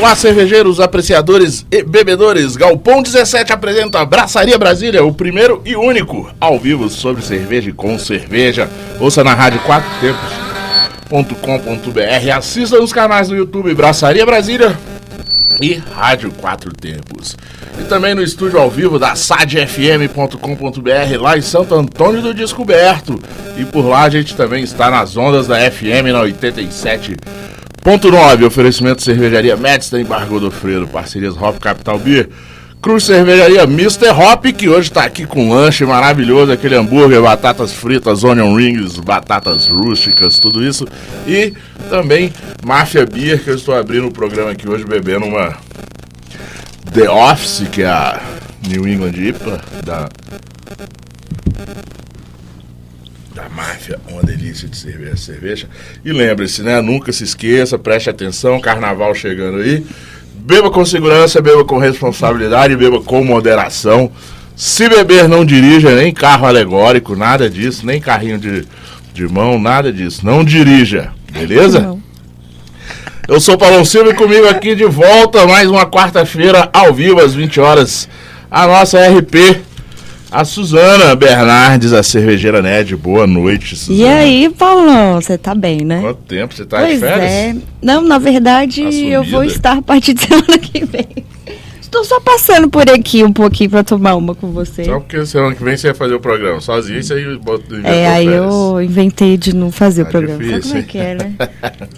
Olá, cervejeiros, apreciadores e bebedores. Galpão 17 apresenta Braçaria Brasília, o primeiro e único ao vivo sobre cerveja e com cerveja. Ouça na rádio 4 tempos.com.br. Assista nos canais do YouTube Braçaria Brasília e Rádio Quatro Tempos. E também no estúdio ao vivo da sadfm.com.br, lá em Santo Antônio do Descoberto. E por lá a gente também está nas ondas da FM na 87. Ponto 9, oferecimento cervejaria Médici da Embargo do Freiro, parcerias Hop Capital Beer, Cruz Cervejaria Mr. Hop, que hoje está aqui com um lanche maravilhoso, aquele hambúrguer, batatas fritas, onion rings, batatas rústicas, tudo isso. E também Máfia Beer, que eu estou abrindo o programa aqui hoje bebendo uma The Office, que é a New England IPA da da máfia, uma delícia de cerveja, cerveja. E lembre-se, né? Nunca se esqueça, preste atenção, carnaval chegando aí. Beba com segurança, beba com responsabilidade, beba com moderação. Se beber, não dirija, nem carro alegórico, nada disso, nem carrinho de, de mão, nada disso. Não dirija, beleza? Não. Eu sou Paulo Silva e comigo aqui de volta, mais uma quarta-feira, ao vivo, às 20 horas, a nossa RP a Suzana Bernardes, a cervejeira Ned, boa noite, Suzana. E aí, Paulão, você tá bem, né? Quanto tempo você tá pois de férias? É. Não, na verdade, eu vou estar a partir de semana que vem. Estou só passando por aqui um pouquinho para tomar uma com você. Só porque semana que vem você vai fazer o programa sozinho, você aí bota É, aí férias. eu inventei de não fazer tá o programa. Difícil, Sabe como é que é, né?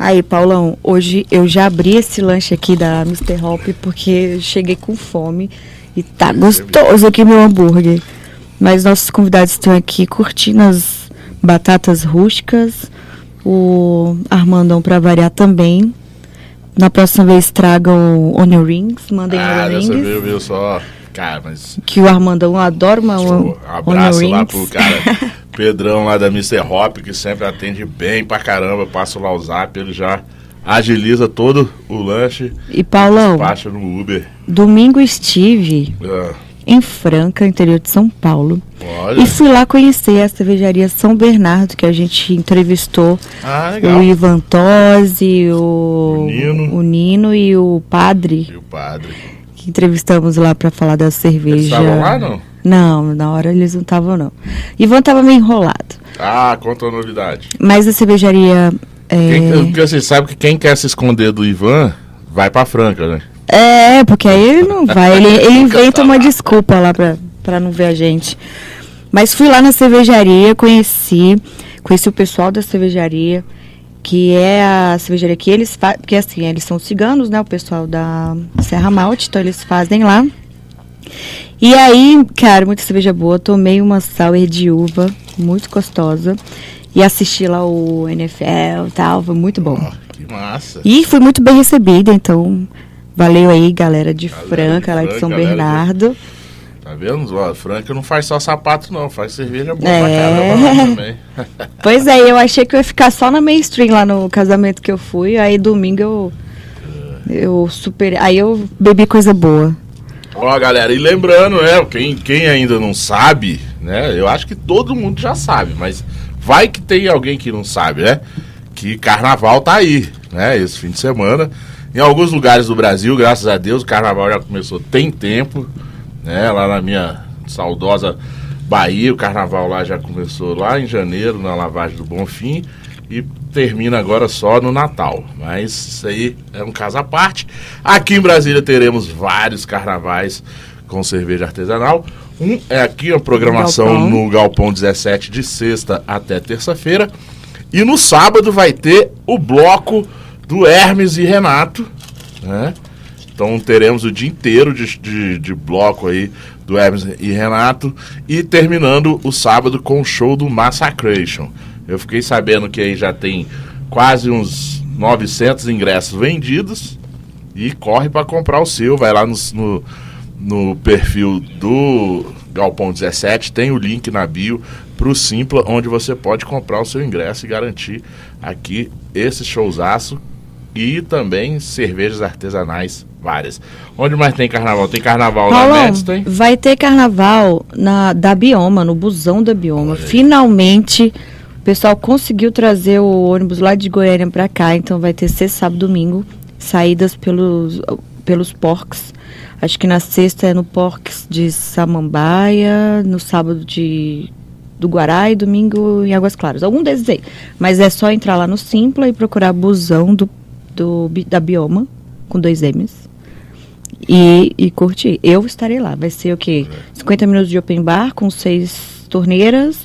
Aí, Paulão, hoje eu já abri esse lanche aqui da Mr. Hop porque cheguei com fome. E tá gostoso aqui meu hambúrguer. Mas nossos convidados estão aqui curtindo as batatas rústicas. O Armandão para variar também. Na próxima vez tragam onion rings, mandem ah, onion rings. Viu, viu só. Cara, mas... Que o Armandão adora uma um abraço lá pro cara Pedrão lá da Mr. Hop, que sempre atende bem pra caramba. Passo lá o zap, ele já agiliza todo o lanche. E Paulão, despacha no Uber. Domingo estive é. em Franca, interior de São Paulo. Olha. E fui lá conhecer a cervejaria São Bernardo, que a gente entrevistou ah, o Ivan Tosi, o, o, Nino. o Nino e o Padre. E o Padre. Que entrevistamos lá para falar da cerveja. Eles estavam lá, não? Não, na hora eles não estavam, não. Ivan estava meio enrolado. Ah, conta a novidade. Mas a cervejaria é... Porque você sabe que quem quer se esconder do Ivan vai pra Franca, né? É, porque aí ele não vai. Ele, ele inventa uma desculpa lá pra, pra não ver a gente. Mas fui lá na cervejaria, conheci, conheci o pessoal da cervejaria, que é a cervejaria que eles fazem, porque assim, eles são ciganos, né? O pessoal da Serra Malte, então eles fazem lá. E aí, cara, muita cerveja boa. Tomei uma sour de uva, muito gostosa e assisti lá o NFL e tal, foi muito bom. Oh, que massa. E fui muito bem recebida, então valeu aí, galera de galera Franca, lá de São Bernardo. De... Tá vendo? Ó, Franca não faz só sapato, não, faz cerveja boa é... pra caramba também. pois é, eu achei que eu ia ficar só na mainstream lá no casamento que eu fui, aí domingo eu. Eu super. Aí eu bebi coisa boa. Ó, galera, e lembrando, né? Quem, quem ainda não sabe, né? Eu acho que todo mundo já sabe, mas Vai que tem alguém que não sabe, né? Que carnaval tá aí, né? Esse fim de semana. Em alguns lugares do Brasil, graças a Deus, o carnaval já começou tem tempo, né? Lá na minha saudosa Bahia, o carnaval lá já começou lá em janeiro, na lavagem do Bonfim, e termina agora só no Natal. Mas isso aí é um caso à parte. Aqui em Brasília teremos vários carnavais com cerveja artesanal. Um é aqui a programação Galpão. no Galpão 17 de sexta até terça-feira. E no sábado vai ter o bloco do Hermes e Renato, né? Então teremos o dia inteiro de, de, de, bloco aí do Hermes e Renato e terminando o sábado com o show do Massacration. Eu fiquei sabendo que aí já tem quase uns 900 ingressos vendidos e corre para comprar o seu, vai lá no, no no perfil do Galpão 17, tem o link na bio para o Simpla, onde você pode comprar o seu ingresso e garantir aqui esse showzaço e também cervejas artesanais várias. Onde mais tem carnaval? Tem carnaval Paulão, na Mets, tem? vai ter carnaval na, da Bioma, no busão da Bioma. Finalmente, o pessoal conseguiu trazer o ônibus lá de Goiânia para cá, então vai ter sexta, sábado, domingo, saídas pelos, pelos porcs. Acho que na sexta é no porcs de Samambaia, no sábado de do Guará e domingo em Águas Claras. Algum desses aí. Mas é só entrar lá no Simpla e procurar busão do, do, da Bioma, com dois M's. E, e curtir. Eu estarei lá. Vai ser o quê? 50 minutos de open bar com seis torneiras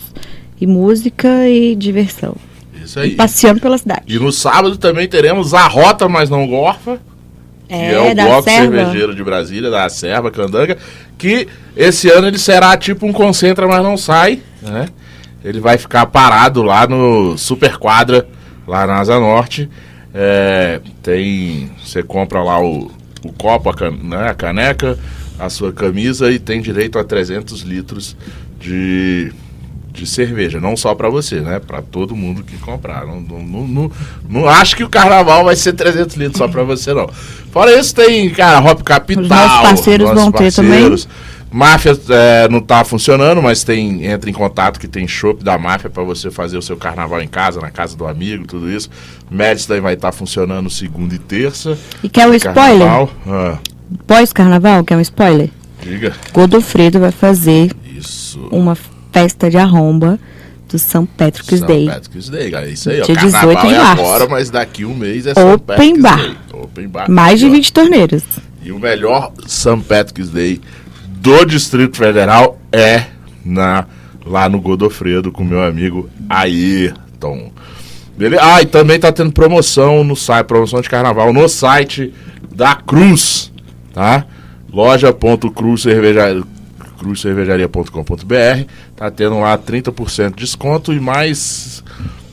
e música e diversão. Isso E aí. passeando pela cidade. E no sábado também teremos a Rota, mas não Gorfa. Que é o Bloco Serva. Cervejeiro de Brasília, da Serva, Candanga, que esse ano ele será tipo um concentra, mas não sai, né? Ele vai ficar parado lá no Super Quadra, lá na Asa Norte. É, tem, você compra lá o, o copo, a, can- né, a caneca, a sua camisa e tem direito a 300 litros de, de cerveja, não só para você, né? Para todo mundo que comprar. Não, não, não, não, acho que o carnaval vai ser 300 litros só para você, não. Fora isso, tem, cara, Hop Capital. Os nossos parceiros vão ter também. Máfia é, não tá funcionando, mas tem entra em contato que tem chopp da máfia para você fazer o seu carnaval em casa, na casa do amigo, tudo isso. Médici daí vai estar funcionando segunda e terça. E quer um spoiler? Ah, Pós-carnaval, quer um spoiler? diga. Godofredo vai fazer Isso. uma festa de arromba do St. Patrick's São Day. Patrick's Day, galera. Isso aí, ó. Dia 18 Carnaval de é março. agora, mas daqui um mês é Open São Patrick's bar. Day. Open bar. Mais de Ó. 20 torneiras. E o melhor St. Patrick's Day do Distrito Federal é na, lá no Godofredo com meu amigo Ayrton. Beleza? Ah, e também tá tendo promoção no site, promoção de carnaval no site da Cruz, tá? loja.cruzcervejaria cruzcervejaria.com.br tá tendo lá 30% de desconto e mais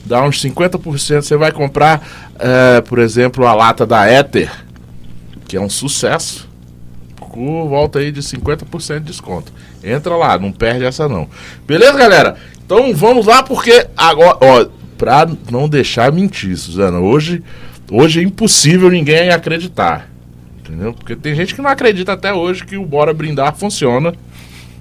dá uns 50% você vai comprar eh, por exemplo a lata da Éter que é um sucesso por volta aí de 50% de desconto. Entra lá, não perde essa não. Beleza, galera? Então vamos lá porque agora, ó, pra não deixar mentir, Suzana, hoje hoje é impossível ninguém acreditar. Entendeu? Porque tem gente que não acredita até hoje que o Bora Brindar funciona.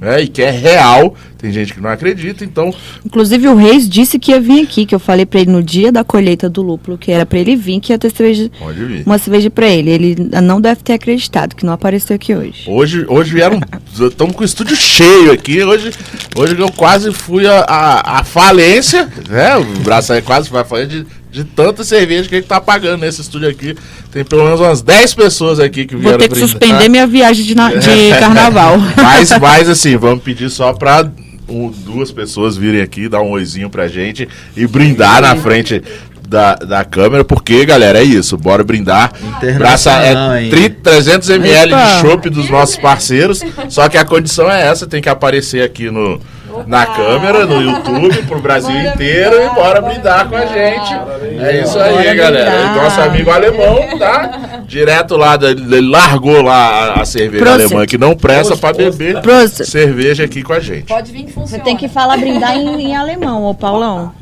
Né? E que é real. Tem gente que não acredita, então Inclusive o Reis disse que ia vir aqui, que eu falei pra ele no dia da colheita do lúpulo, que era pra ele vir, que ia ter cerveja, pode vir. uma cerveja pra ele. Ele não deve ter acreditado, que não apareceu aqui hoje. Hoje, hoje vieram. Estamos com o estúdio cheio aqui. Hoje, hoje eu quase fui a, a, a falência. Né? O braço aí quase foi a falência de, de tanta cerveja que a gente tá pagando nesse estúdio aqui. Tem pelo menos umas 10 pessoas aqui que vieram Vou ter que brindar. suspender minha viagem de, na- de carnaval. Mas, mas assim, vamos pedir só pra um, duas pessoas virem aqui, dar um oizinho pra gente e brindar na frente da, da câmera, porque, galera, é isso, bora brindar. Braça é ainda. 30, 300 ml de chopp dos nossos parceiros, só que a condição é essa, tem que aparecer aqui no na câmera, no YouTube, pro Brasil inteiro e bora brindar com a gente. É isso aí, Bora galera. brindar. E nosso amigo alemão, tá? Direto lá, ele largou lá a, cerveja Prost. alemã que não presta pra beber Prost. cerveja aqui com a gente. Pode vir que Você funciona. tem que falar brindar em, em alemão, ô Paulão.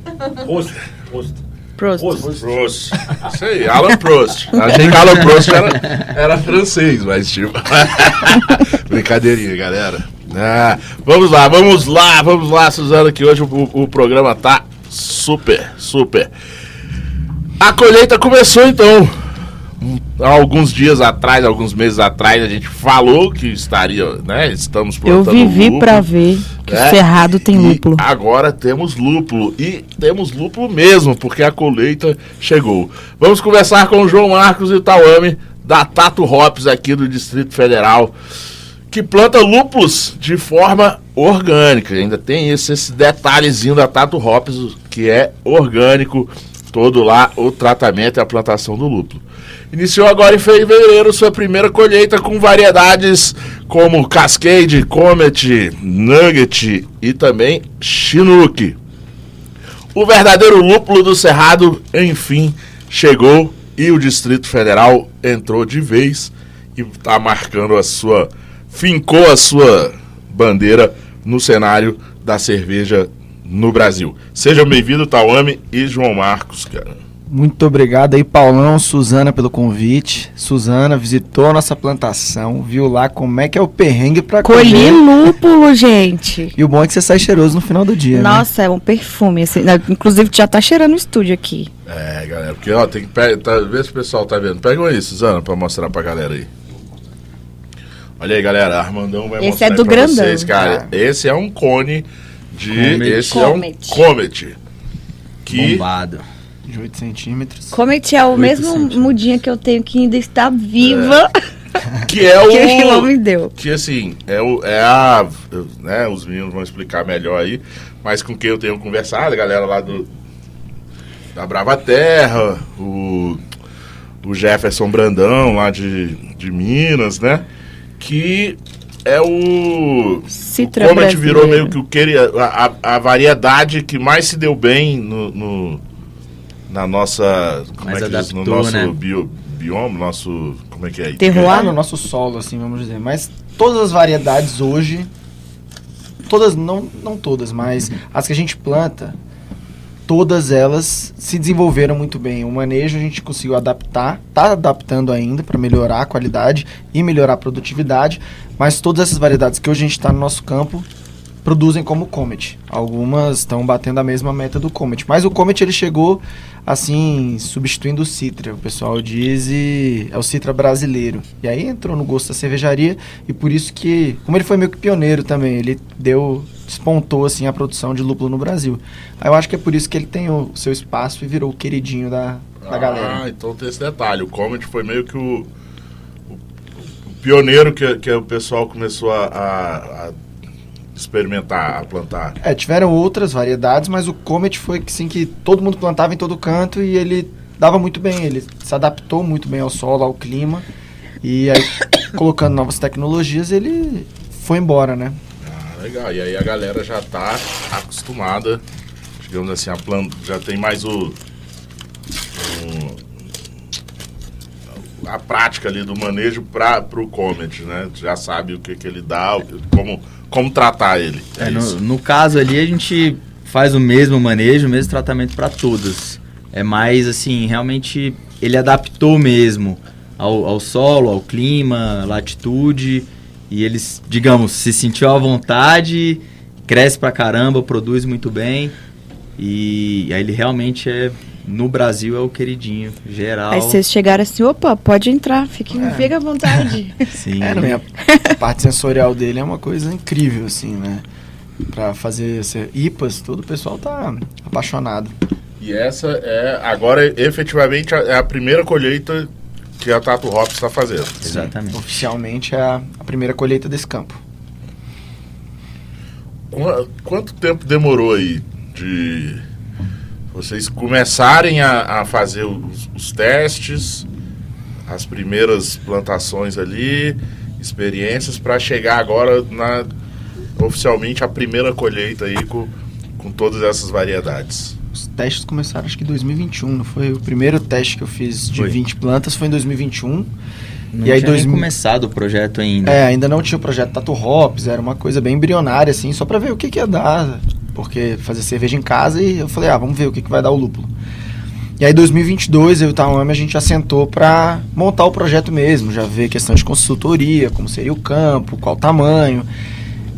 Rosto, rosto. Prost. Prost. Isso aí, Alan Prost. Achei que Alan Prost era, era francês, mas tipo. Brincadeirinha, galera. Ah, vamos lá, vamos lá, vamos lá, Suzana, que hoje o, o programa tá super, super. A colheita começou então. Há alguns dias atrás, alguns meses atrás, a gente falou que estaria, né? Estamos Eu plantando vivi lúpulo. pra ver que É. o Cerrado tem E lúpulo. agora temos lúpulo. E temos lúpulo mesmo, porque a colheita chegou. Vamos conversar com o João Marcos Itauame, da Tato Hops aqui do Distrito Federal, que planta lúpulos de forma orgânica. Ainda tem esse, esse detalhezinho da Tato Hops, que é orgânico, todo lá o tratamento e a plantação do lúpulo. Iniciou agora em fevereiro sua primeira colheita com variedades como Cascade, Comet, Nugget e também Chinook. O verdadeiro lúpulo do Cerrado, enfim, chegou e o Distrito Federal entrou de vez e está marcando a sua. Fincou a sua bandeira no cenário da cerveja no Brasil. Sejam bem-vindos, Tauame e João Marcos, cara. Muito obrigado aí, Paulão, Suzana, pelo convite. Suzana visitou a nossa plantação, viu lá como é que é o perrengue pra Colhi lúpulo, gente. E o bom é que você sai cheiroso no final do dia, né? Nossa, é um perfume. assim, né, inclusive, já tá cheirando o estúdio aqui. É, galera, porque ó, tem que pe- tá, ver se o pessoal tá vendo. Pega aí, Suzana, pra mostrar pra galera aí. Olha aí, galera, Armandão vai Esse mostrar é do pra grandão. vocês, cara. Esse é um cone de. Comet. Esse Comet. é um Comet. Que Bombado. De 8 centímetros. Comet é o mesmo centímetros. mudinha que eu tenho que ainda está viva que é que o Gilão o. me deu. Que assim, é, o, é a. Né, os meninos vão explicar melhor aí, mas com quem eu tenho conversado, a galera lá do. Da Brava Terra, o. O Jefferson Brandão, lá de, de Minas, né? Que é o. Citra o Comet brasileiro. virou meio que o que ele, a, a- variedade que mais se deu bem no, no- na nossa. Como Mais é que diz? No adaptou, nosso né? bio, bioma, nosso. Como é que é? Terroir. No nosso solo, assim, vamos dizer. Mas todas as variedades hoje, todas, não, não todas, mas as que a gente planta, todas elas se desenvolveram muito bem. O manejo a gente conseguiu adaptar, tá adaptando ainda para melhorar a qualidade e melhorar a produtividade, mas todas essas variedades que hoje a gente está no nosso campo produzem como Comet. Algumas estão batendo a mesma meta do Comet, mas o Comet ele chegou assim, substituindo o Citra. O pessoal diz e é o Citra brasileiro. E aí entrou no gosto da cervejaria e por isso que, como ele foi meio que pioneiro também, ele deu despontou assim a produção de lúpulo no Brasil. Aí eu acho que é por isso que ele tem o seu espaço e virou o queridinho da, da galera. Ah, então tem esse detalhe. O Comet foi meio que o, o, o pioneiro que, que o pessoal começou a, a- a experimentar, a plantar. É, tiveram outras variedades, mas o Comet foi que sim que todo mundo plantava em todo canto e ele dava muito bem, ele se adaptou muito bem ao solo, ao clima. E aí, colocando novas tecnologias, ele foi embora, né? Ah, legal. E aí a galera já tá acostumada, digamos assim, a planta. Já tem mais o. o- a prática ali do manejo para o Comet, né? Já sabe o que, que ele dá, como, como tratar ele. É, É, no, no caso ali, a gente faz o mesmo manejo, o mesmo tratamento para todas. É mais assim, realmente ele adaptou mesmo ao, ao solo, ao clima, latitude. E eles, digamos, se sentiu à vontade, cresce pra caramba, produz muito bem. E aí ele realmente é, no Brasil, é o queridinho geral. Aí vocês chegaram assim, opa, pode entrar, fique, fica à vontade. Sim. É, a parte sensorial dele é uma coisa incrível, assim, né? Pra fazer esse- IPAs, todo o pessoal tá apaixonado. E essa é, agora, efetivamente, a- é a primeira colheita que a Tato Hops está fazendo. Exatamente. Oficialmente é a, a primeira colheita desse campo. Qua- Quanto tempo demorou aí de vocês começarem a, a fazer os, os testes, as primeiras plantações ali, experiências, para chegar agora na oficialmente a primeira colheita aí com, com todas essas variedades? Os testes começaram acho que em 2021, não foi? O primeiro teste que eu fiz de Foi. 20 plantas foi em 2021. Não E aí, tinha nem 2000 começado o projeto ainda. É, ainda não tinha o projeto Tato Hops, era uma coisa bem embrionária, assim, só pra ver o que, que ia dar. Porque fazer cerveja em casa e eu falei, ah, vamos ver o que, que vai dar o lúpulo. E aí, 2022, eu e o Tawami, a gente já sentou pra montar o projeto mesmo, já ver questão de consultoria, como seria o campo, qual tamanho.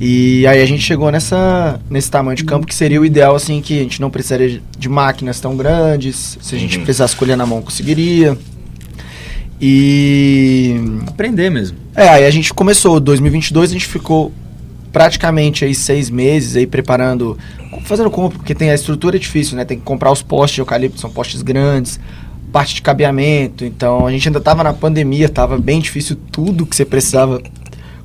E aí a gente chegou nessa, nesse tamanho de campo que seria o ideal, assim, que a gente não precisaria de máquinas tão grandes, se a gente Uhum. precisasse colher na mão, conseguiria. E Aprender mesmo. é, aí a gente começou, 2022 a gente ficou praticamente aí seis meses aí preparando, fazendo compra, porque tem a estrutura é difícil, né? Tem que comprar os postes de eucalipto, são postes grandes, parte de cabeamento, então a gente ainda tava na pandemia, tava bem difícil tudo que você precisava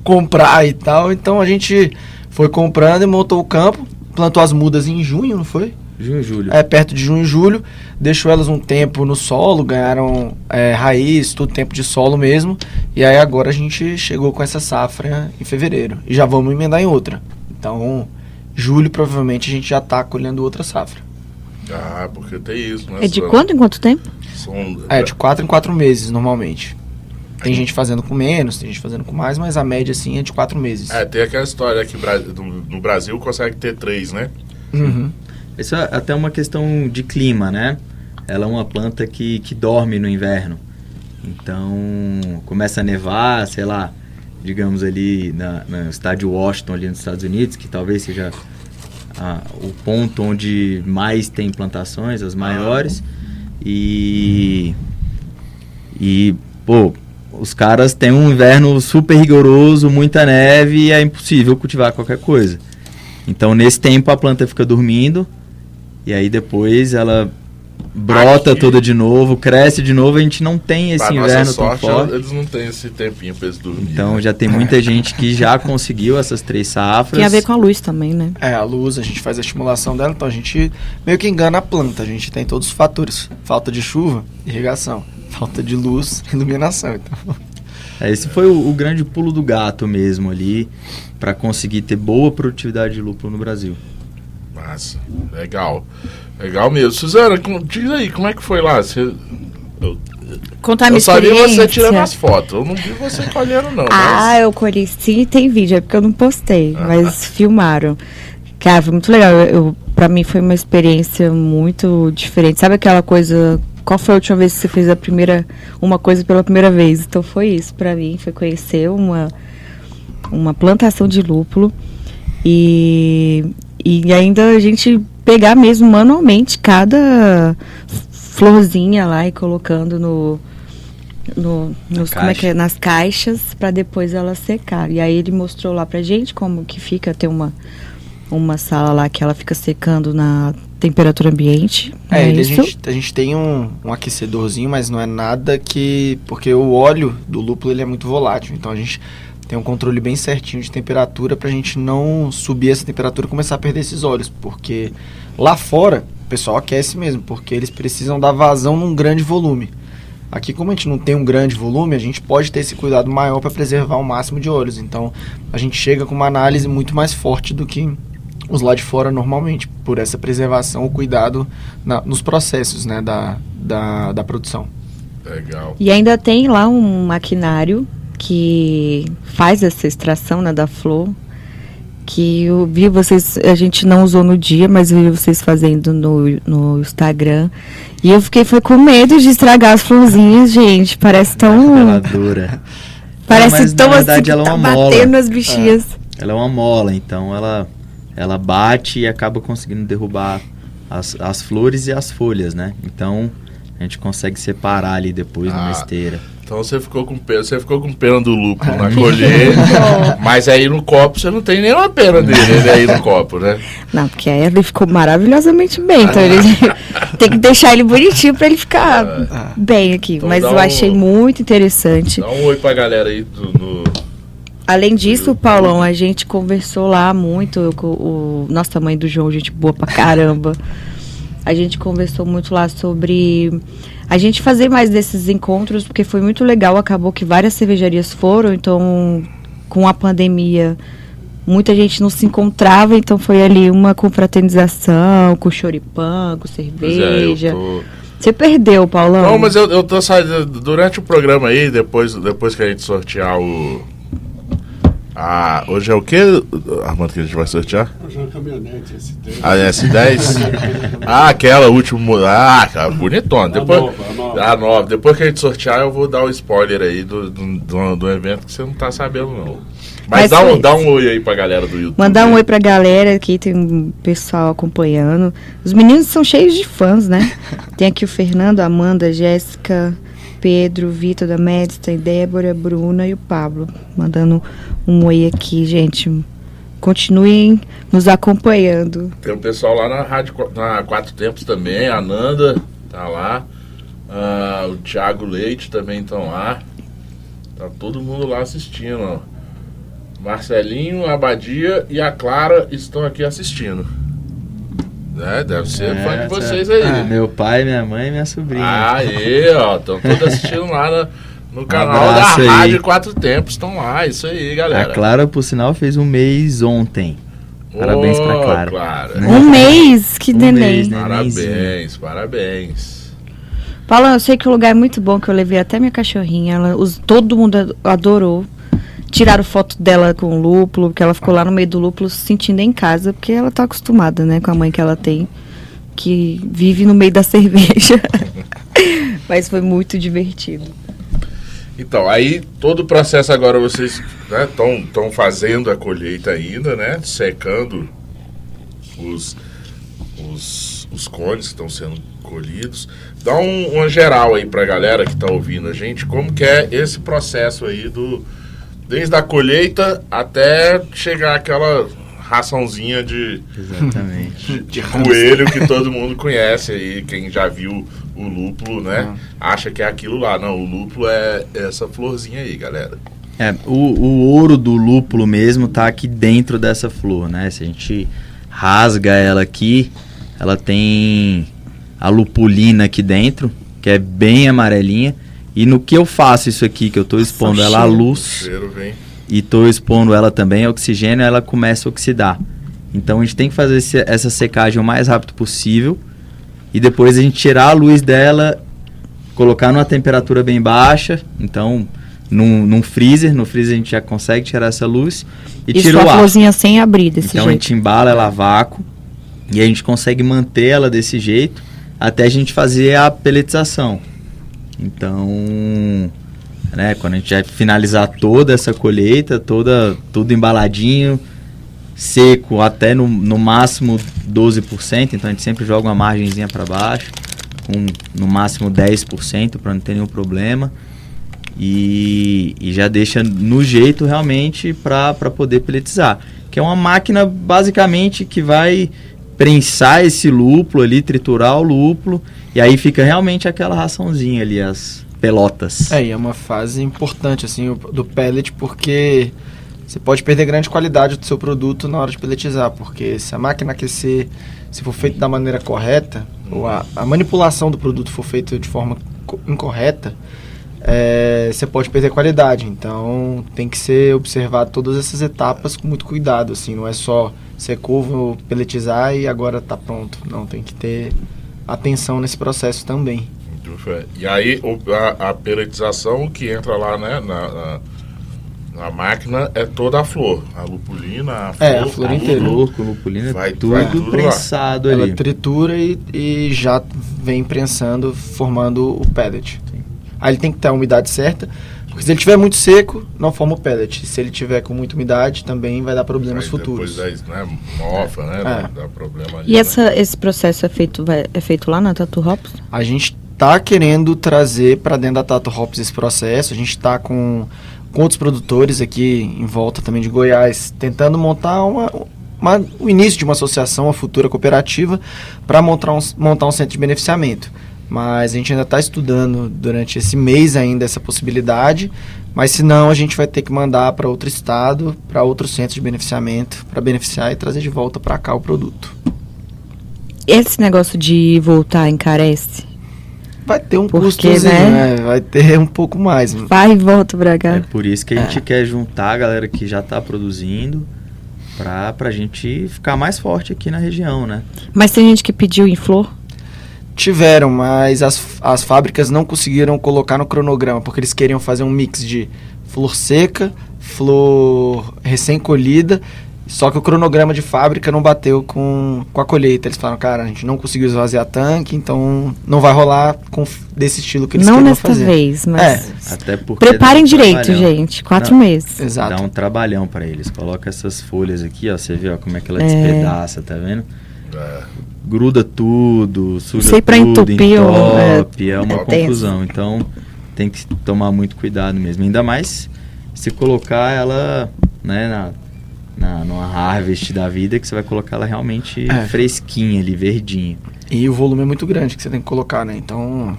comprar e tal, então a gente foi comprando e montou o campo, plantou as mudas em junho, não foi? Junho e julho. É, perto de junho e julho, deixou elas um tempo no solo, ganharam é, raiz, tudo tempo de solo mesmo. E aí agora a gente chegou com essa safra em fevereiro. E já vamos emendar em outra. Então, julho provavelmente a gente já tá colhendo outra safra. Ah, porque tem isso, né? É de quanto em quanto tempo? São, É, de quatro em quatro meses normalmente. Tem gente fazendo com menos, tem gente fazendo com mais, mas a média, assim, é de quatro meses. É, tem aquela história que no Brasil consegue ter três, né? Uhum. Isso é até uma questão de clima, né? Ela é uma planta que, que dorme no inverno. Então, começa a nevar, sei lá, digamos ali na, no estado de Washington, ali nos Estados Unidos, que talvez seja a- o ponto onde mais tem plantações, as maiores. E. E, pô, os caras têm um inverno super rigoroso, muita neve e é impossível cultivar qualquer coisa. Então, nesse tempo, a planta fica dormindo e aí depois ela brota Aqui- toda de novo, cresce de novo. A gente não tem esse Pra inverno nossa tão sorte, forte. eles não têm esse tempinho pra eles dormirem. Então, já tem muita gente que já conseguiu essas três safras. Tem a ver com a luz também, né? É, a luz, a gente faz a estimulação dela, então a gente meio que engana a planta. A gente tem todos os fatores: falta de chuva, irrigação, falta de luz, iluminação. Então, É, Esse foi o, o grande pulo do gato mesmo ali, para conseguir ter boa produtividade de lúpulo no Brasil. Massa, legal. Legal mesmo. Suzana, diz aí, como é que foi lá? Você, eu Contar a minha eu só vi você tirando as fotos. Eu não vi você colhendo, não. Ah, mas... eu colhi sim, tem vídeo, é porque eu não postei, Ah. mas filmaram. Cara, foi muito legal. Eu, eu, pra mim foi uma experiência muito diferente. Sabe aquela coisa. Qual foi a última vez que você fez a primeira. uma coisa pela primeira vez? Então foi isso pra mim, foi conhecer uma, uma plantação de lúpulo. E, e ainda a gente pegar mesmo manualmente cada florzinha lá e colocando no. No, nos, como é que é? nas caixas para depois ela secar. E aí ele mostrou lá pra gente como que fica, tem uma, uma sala lá que ela fica secando na temperatura ambiente. é, é a, gente, a gente tem um, um aquecedorzinho, mas não é nada que. Porque o óleo do lúpulo ele é muito volátil. Então a gente tem um controle bem certinho de temperatura pra gente não subir essa temperatura e começar a perder esses óleos. Porque lá fora o pessoal aquece mesmo, porque eles precisam dar vazão num grande volume. Aqui, como a gente não tem um grande volume, a gente pode ter esse cuidado maior para preservar o máximo de óleos. Então, a gente chega com uma análise muito mais forte do que os lá de fora normalmente, por essa preservação, o cuidado na- nos processos né, da, da, da produção. Legal. E ainda tem lá um maquinário que faz essa extração né, da flor. Que eu vi vocês, a gente não usou no dia, mas eu vi vocês fazendo no, no Instagram. E eu fiquei foi com medo de estragar as florzinhas, gente. Parece tão. Reveladora. Parece na tão assim verdade, que ela é tá uma mola. batendo as bichinhas. Ela é uma mola, então ela, ela bate e acaba conseguindo derrubar as, as flores e as folhas, né? Então a gente consegue separar ali depois numa Ah. esteira. Então você ficou com pena, você ficou com pena do lúpulo na colheita, mas aí no copo você não tem nenhuma pena dele, ele aí no copo, né? Não, porque aí ele ficou maravilhosamente bem. Então ele tem que deixar ele bonitinho pra ele ficar Ah. bem aqui. Então Mas eu um- achei muito interessante. Dá um oi pra galera aí do, no... Além disso, Paulão, a gente conversou lá muito. com o nosso tamanho do João, gente boa pra caramba. A gente conversou muito lá sobre a gente fazer mais desses encontros, porque foi muito legal. Acabou que várias cervejarias foram, então com a pandemia muita gente não se encontrava, então foi ali uma confraternização, com choripã, com é, cerveja. tô... Você perdeu, Paulão? Não, mas eu, eu tô saindo durante o programa aí, depois, depois que a gente sortear o. Ah, hoje é o que, Armando, que a gente vai sortear? Hoje é uma caminhonete, S10. A S10? ah, aquela última. Ah, cara, bonitona. Depois, nova, a nova. A nova. Depois que a gente sortear, eu vou dar o spoiler aí do, do, do, do evento que você não tá sabendo, não. Mas, Mas dá, um, dá um oi aí pra galera do YouTube. Mandar um oi pra galera aqui, tem um pessoal acompanhando. Os meninos são cheios de fãs, né? Tem aqui o Fernando, a Amanda, a Jéssica, Pedro, Vitor da Medstein, Débora, Bruna e o Pablo. Mandando um oi aqui, gente. Continuem nos acompanhando. Tem um pessoal lá na Rádio na Quatro Tempos também, a Nanda tá lá. Ah, o Thiago Leite também estão lá. Tá todo mundo lá assistindo, ó. Marcelinho, a Abadia e a Clara estão aqui assistindo. Né? Deve ser fã de É, vocês é. aí. Ah, meu pai, minha mãe e minha sobrinha. Aí, ó, estão todos assistindo lá na- no canal da abraço aí. Rádio Quatro Tempos. Estão lá, isso aí, a galera. Clara, por sinal, fez um mês ontem. Parabéns pra Ô, Clara. Um mês, que Um mês, né? Parabéns, parabéns. Paulo, eu sei que o lugar é muito bom, que eu levei até minha cachorrinha. Ela, os, todo mundo ad- adorou. Tiraram foto dela com o lúpulo, porque ela ficou lá no meio do lúpulo se sentindo em casa, porque ela tá acostumada, né, com a mãe que ela tem, que vive no meio da cerveja. Mas foi muito divertido. Então, aí todo o processo agora vocês estão fazendo a colheita ainda, né? Secando os, os, os cones que estão sendo colhidos. Dá um, uma geral aí pra galera que tá ouvindo a gente, como que é esse processo aí do. Desde a colheita até chegar aquela raçãozinha de, Exatamente. de coelho que todo mundo conhece aí, quem já viu o lúpulo, né? Acha que é aquilo lá. Não, o lúpulo é essa florzinha aí, galera. É, o, o ouro do lúpulo mesmo tá aqui dentro dessa flor, né? Se a gente rasga ela aqui, ela tem a lupulina aqui dentro, que é bem amarelinha. E no que eu faço isso aqui, que eu tô expondo ela à luz cheiro e tô expondo ela também a oxigênio, ela começa a oxidar. Então a gente tem que fazer esse- essa secagem o mais rápido possível e depois a gente tirar a luz dela, colocar numa temperatura bem baixa, então num, num freezer, no freezer a gente já consegue tirar essa luz e E tira o ar. florzinha sem abrir desse Então a jeito. gente embala ela a vácuo e a gente consegue manter ela desse jeito até a gente fazer a peletização. Então, né, quando a gente já finalizar toda essa colheita, toda tudo embaladinho, seco até no, no máximo 12%, então a gente sempre joga uma margenzinha para baixo, com no máximo 10% para não ter nenhum problema. E, e já deixa no jeito realmente para poder peletizar. Que é uma máquina basicamente que vai prensar esse lúpulo ali, triturar o lúpulo, e aí fica realmente aquela raçãozinha ali, as pelotas. É, e é uma fase importante, assim, do pellet, porque você pode perder grande qualidade do seu produto na hora de pelletizar, porque se a máquina aquecer, se for feito da maneira correta, ou a, a manipulação do produto for feita de forma co- incorreta, é, você pode perder qualidade. Então, tem que ser observado todas essas etapas com muito cuidado, assim, não é só secou, vou pelletizar e agora tá pronto. Não, tem que ter atenção nesse processo também. Muito fé. E aí a, a peletização que entra lá, né, na, na, na máquina é toda a flor. A lupulina, a flor. É, a flor inteira. Flor com lupulina, Vai- tudo, vai tudo lá. prensado Ela ali. tritura e, e já vem prensando, formando o pellet. Aí ele tem que ter a umidade certa, porque se ele tiver muito seco, não forma o pellet. Se ele tiver com muita umidade, também vai dar problemas Aí futuros. Depois aí, né, mofa, né? É. Dá, problema ali, E né? essa, esse processo é feito, vai- é feito lá na Tatu Hops? A gente tá querendo trazer para dentro da Tato Hops esse processo. A gente tá com, com outros produtores aqui em volta também de Goiás, tentando montar uma, uma- o início de uma associação, uma futura cooperativa, para montar um, montar um centro de beneficiamento. Mas a gente ainda está estudando durante esse mês ainda essa possibilidade. Mas se não, a gente vai ter que mandar para outro estado, para outro centro de beneficiamento, para beneficiar e trazer de volta para cá o produto. Esse negócio de voltar encarece? Vai ter um Porque, custozinho, né? né? Vai ter um pouco mais. Vai e volta pra cá. É por isso que a gente quer juntar a galera que já está produzindo pra, pra gente ficar mais forte aqui na região, né? Mas tem gente que pediu em flor? Tiveram, mas as, as fábricas não conseguiram colocar no cronograma, porque eles queriam fazer um mix de flor seca, flor recém-colhida, só que o cronograma de fábrica não bateu com, com a colheita. Eles falaram, cara, a gente não conseguiu esvaziar tanque, então não vai rolar com, desse estilo que eles Não queriam nesta fazer. vez, mas. Até porque Preparem um direito, trabalhão. gente. Quatro Não. meses. Exato. Dá um trabalhão pra eles. Coloca essas folhas aqui, ó. Você vê ó, como é que ela É. despedaça, tá vendo? É. Gruda tudo, suja Sei pra tudo, entupir, ó, é, entope, é, uma é tenso. confusão. Então tem que tomar muito cuidado mesmo. Ainda mais se colocar ela, né, na, na, numa harvest da vida, que você vai colocar ela realmente É. fresquinha ali, verdinha. E o volume é muito grande que você tem que colocar, né? Então.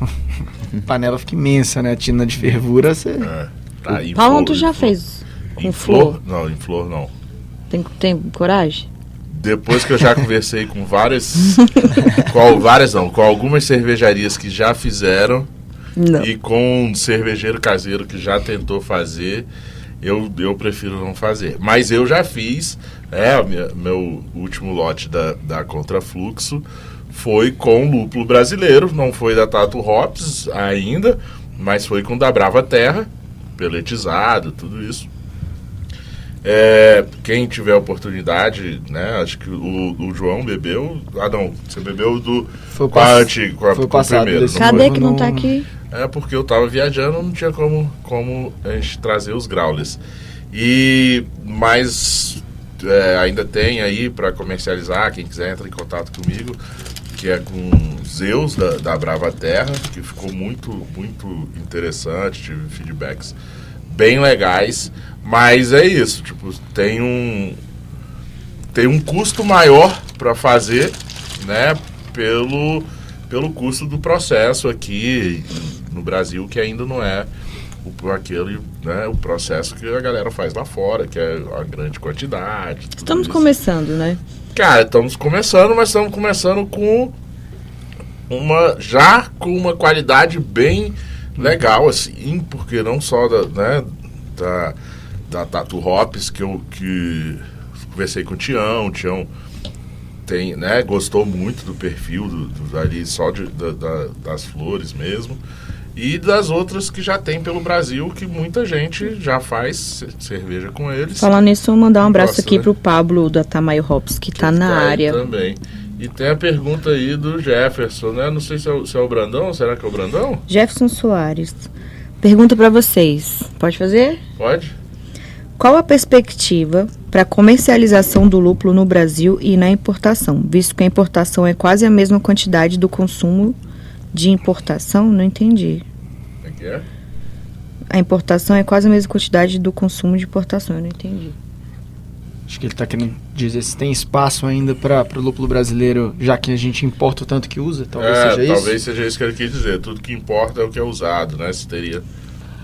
a panela fica imensa, né? A tina de fervura, você. É. Tá, Paulo, tu já flor. fez Em com flor? flor? Não, em flor não. Tem, tem coragem? Depois que eu já conversei com várias. com várias não, com algumas cervejarias que já fizeram Não. e com um cervejeiro caseiro que já tentou fazer, eu, eu prefiro não fazer. Mas eu já fiz, é, o minha- meu último lote da, da Contrafluxo foi com lúpulo brasileiro, não foi da Tato Hops ainda, mas foi com da Brava Terra, peletizado, tudo isso. É, quem tiver oportunidade, né? Acho que o, o João bebeu. Ah, não, você bebeu do. Foi com a antiga, com a, foi com não Cadê que não tá aqui? É porque eu tava viajando, não tinha como, como a gente trazer os growlers. E mas é, ainda tem aí para comercializar, quem quiser entra em contato comigo, que é com Zeus da, da Brava Terra, que ficou muito muito interessante, tive feedbacks bem legais, mas é isso, tipo, tem um tem um custo maior para fazer, né, pelo pelo custo do processo aqui no Brasil, que ainda não é o, aquele, né, o processo que a galera faz lá fora, que é a grande quantidade. Estamos isso. começando, né? Cara, estamos começando, mas estamos começando com uma já com uma qualidade bem legal assim, porque não só da, né, da, da Tatu Hops que eu que conversei com o Tião, o Tião tem, né, gostou muito do perfil do, do- ali só de, da- da- das flores mesmo. E das outras que já tem pelo Brasil, que muita gente já faz ce- cerveja com eles. Falando nisso, vou mandar um abraço Gosta, aqui né? pro Pablo da Tamayo Hops, que tá na aí área. Também. E tem a pergunta aí do Jefferson, né? Não sei se é o, se é o Brandão, será que é o Brandão? Jefferson Soares. Pergunta pra vocês. Pode fazer? Pode? Qual a perspectiva para comercialização do lúpulo no Brasil e na importação, visto que a importação é quase a mesma quantidade do consumo de importação? Não entendi. Como é que é? A importação é quase a mesma quantidade do consumo de importação, eu não entendi. Acho que ele tá querendo dizer se tem espaço ainda para o lúpulo brasileiro, já que a gente importa o tanto que usa, talvez é, seja isso. talvez seja isso que ele quis dizer. Tudo que importa é o que é usado, né? Se teria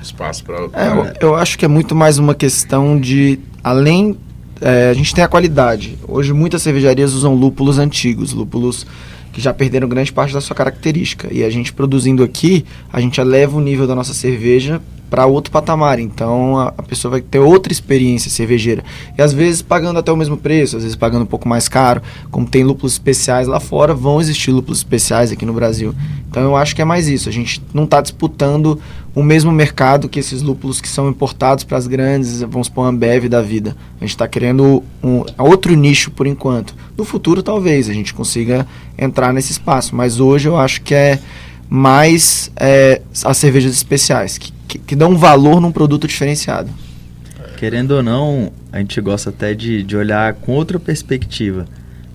espaço para. É, eu, acho que é muito mais uma questão de, além, é, a gente tem a qualidade. Hoje muitas cervejarias usam lúpulos antigos, lúpulos que já perderam grande parte da sua característica. E a gente produzindo aqui, a gente eleva o nível da nossa cerveja para outro patamar. Então a, a pessoa vai ter outra experiência cervejeira. E às vezes pagando até o mesmo preço, às vezes pagando um pouco mais caro. Como tem lúpulos especiais lá fora, vão existir lúpulos especiais aqui no Brasil. Então eu acho que é mais isso. A gente não está disputando o mesmo mercado que esses lúpulos que são importados para as grandes, vamos supor, Ambev da vida. A gente está querendo um outro nicho por enquanto. No futuro, talvez, a gente consiga entrar nesse espaço. Mas hoje eu acho que é mais é, as cervejas especiais, que, que, que dão valor num produto diferenciado. Querendo ou não, a gente gosta até de, de olhar com outra perspectiva.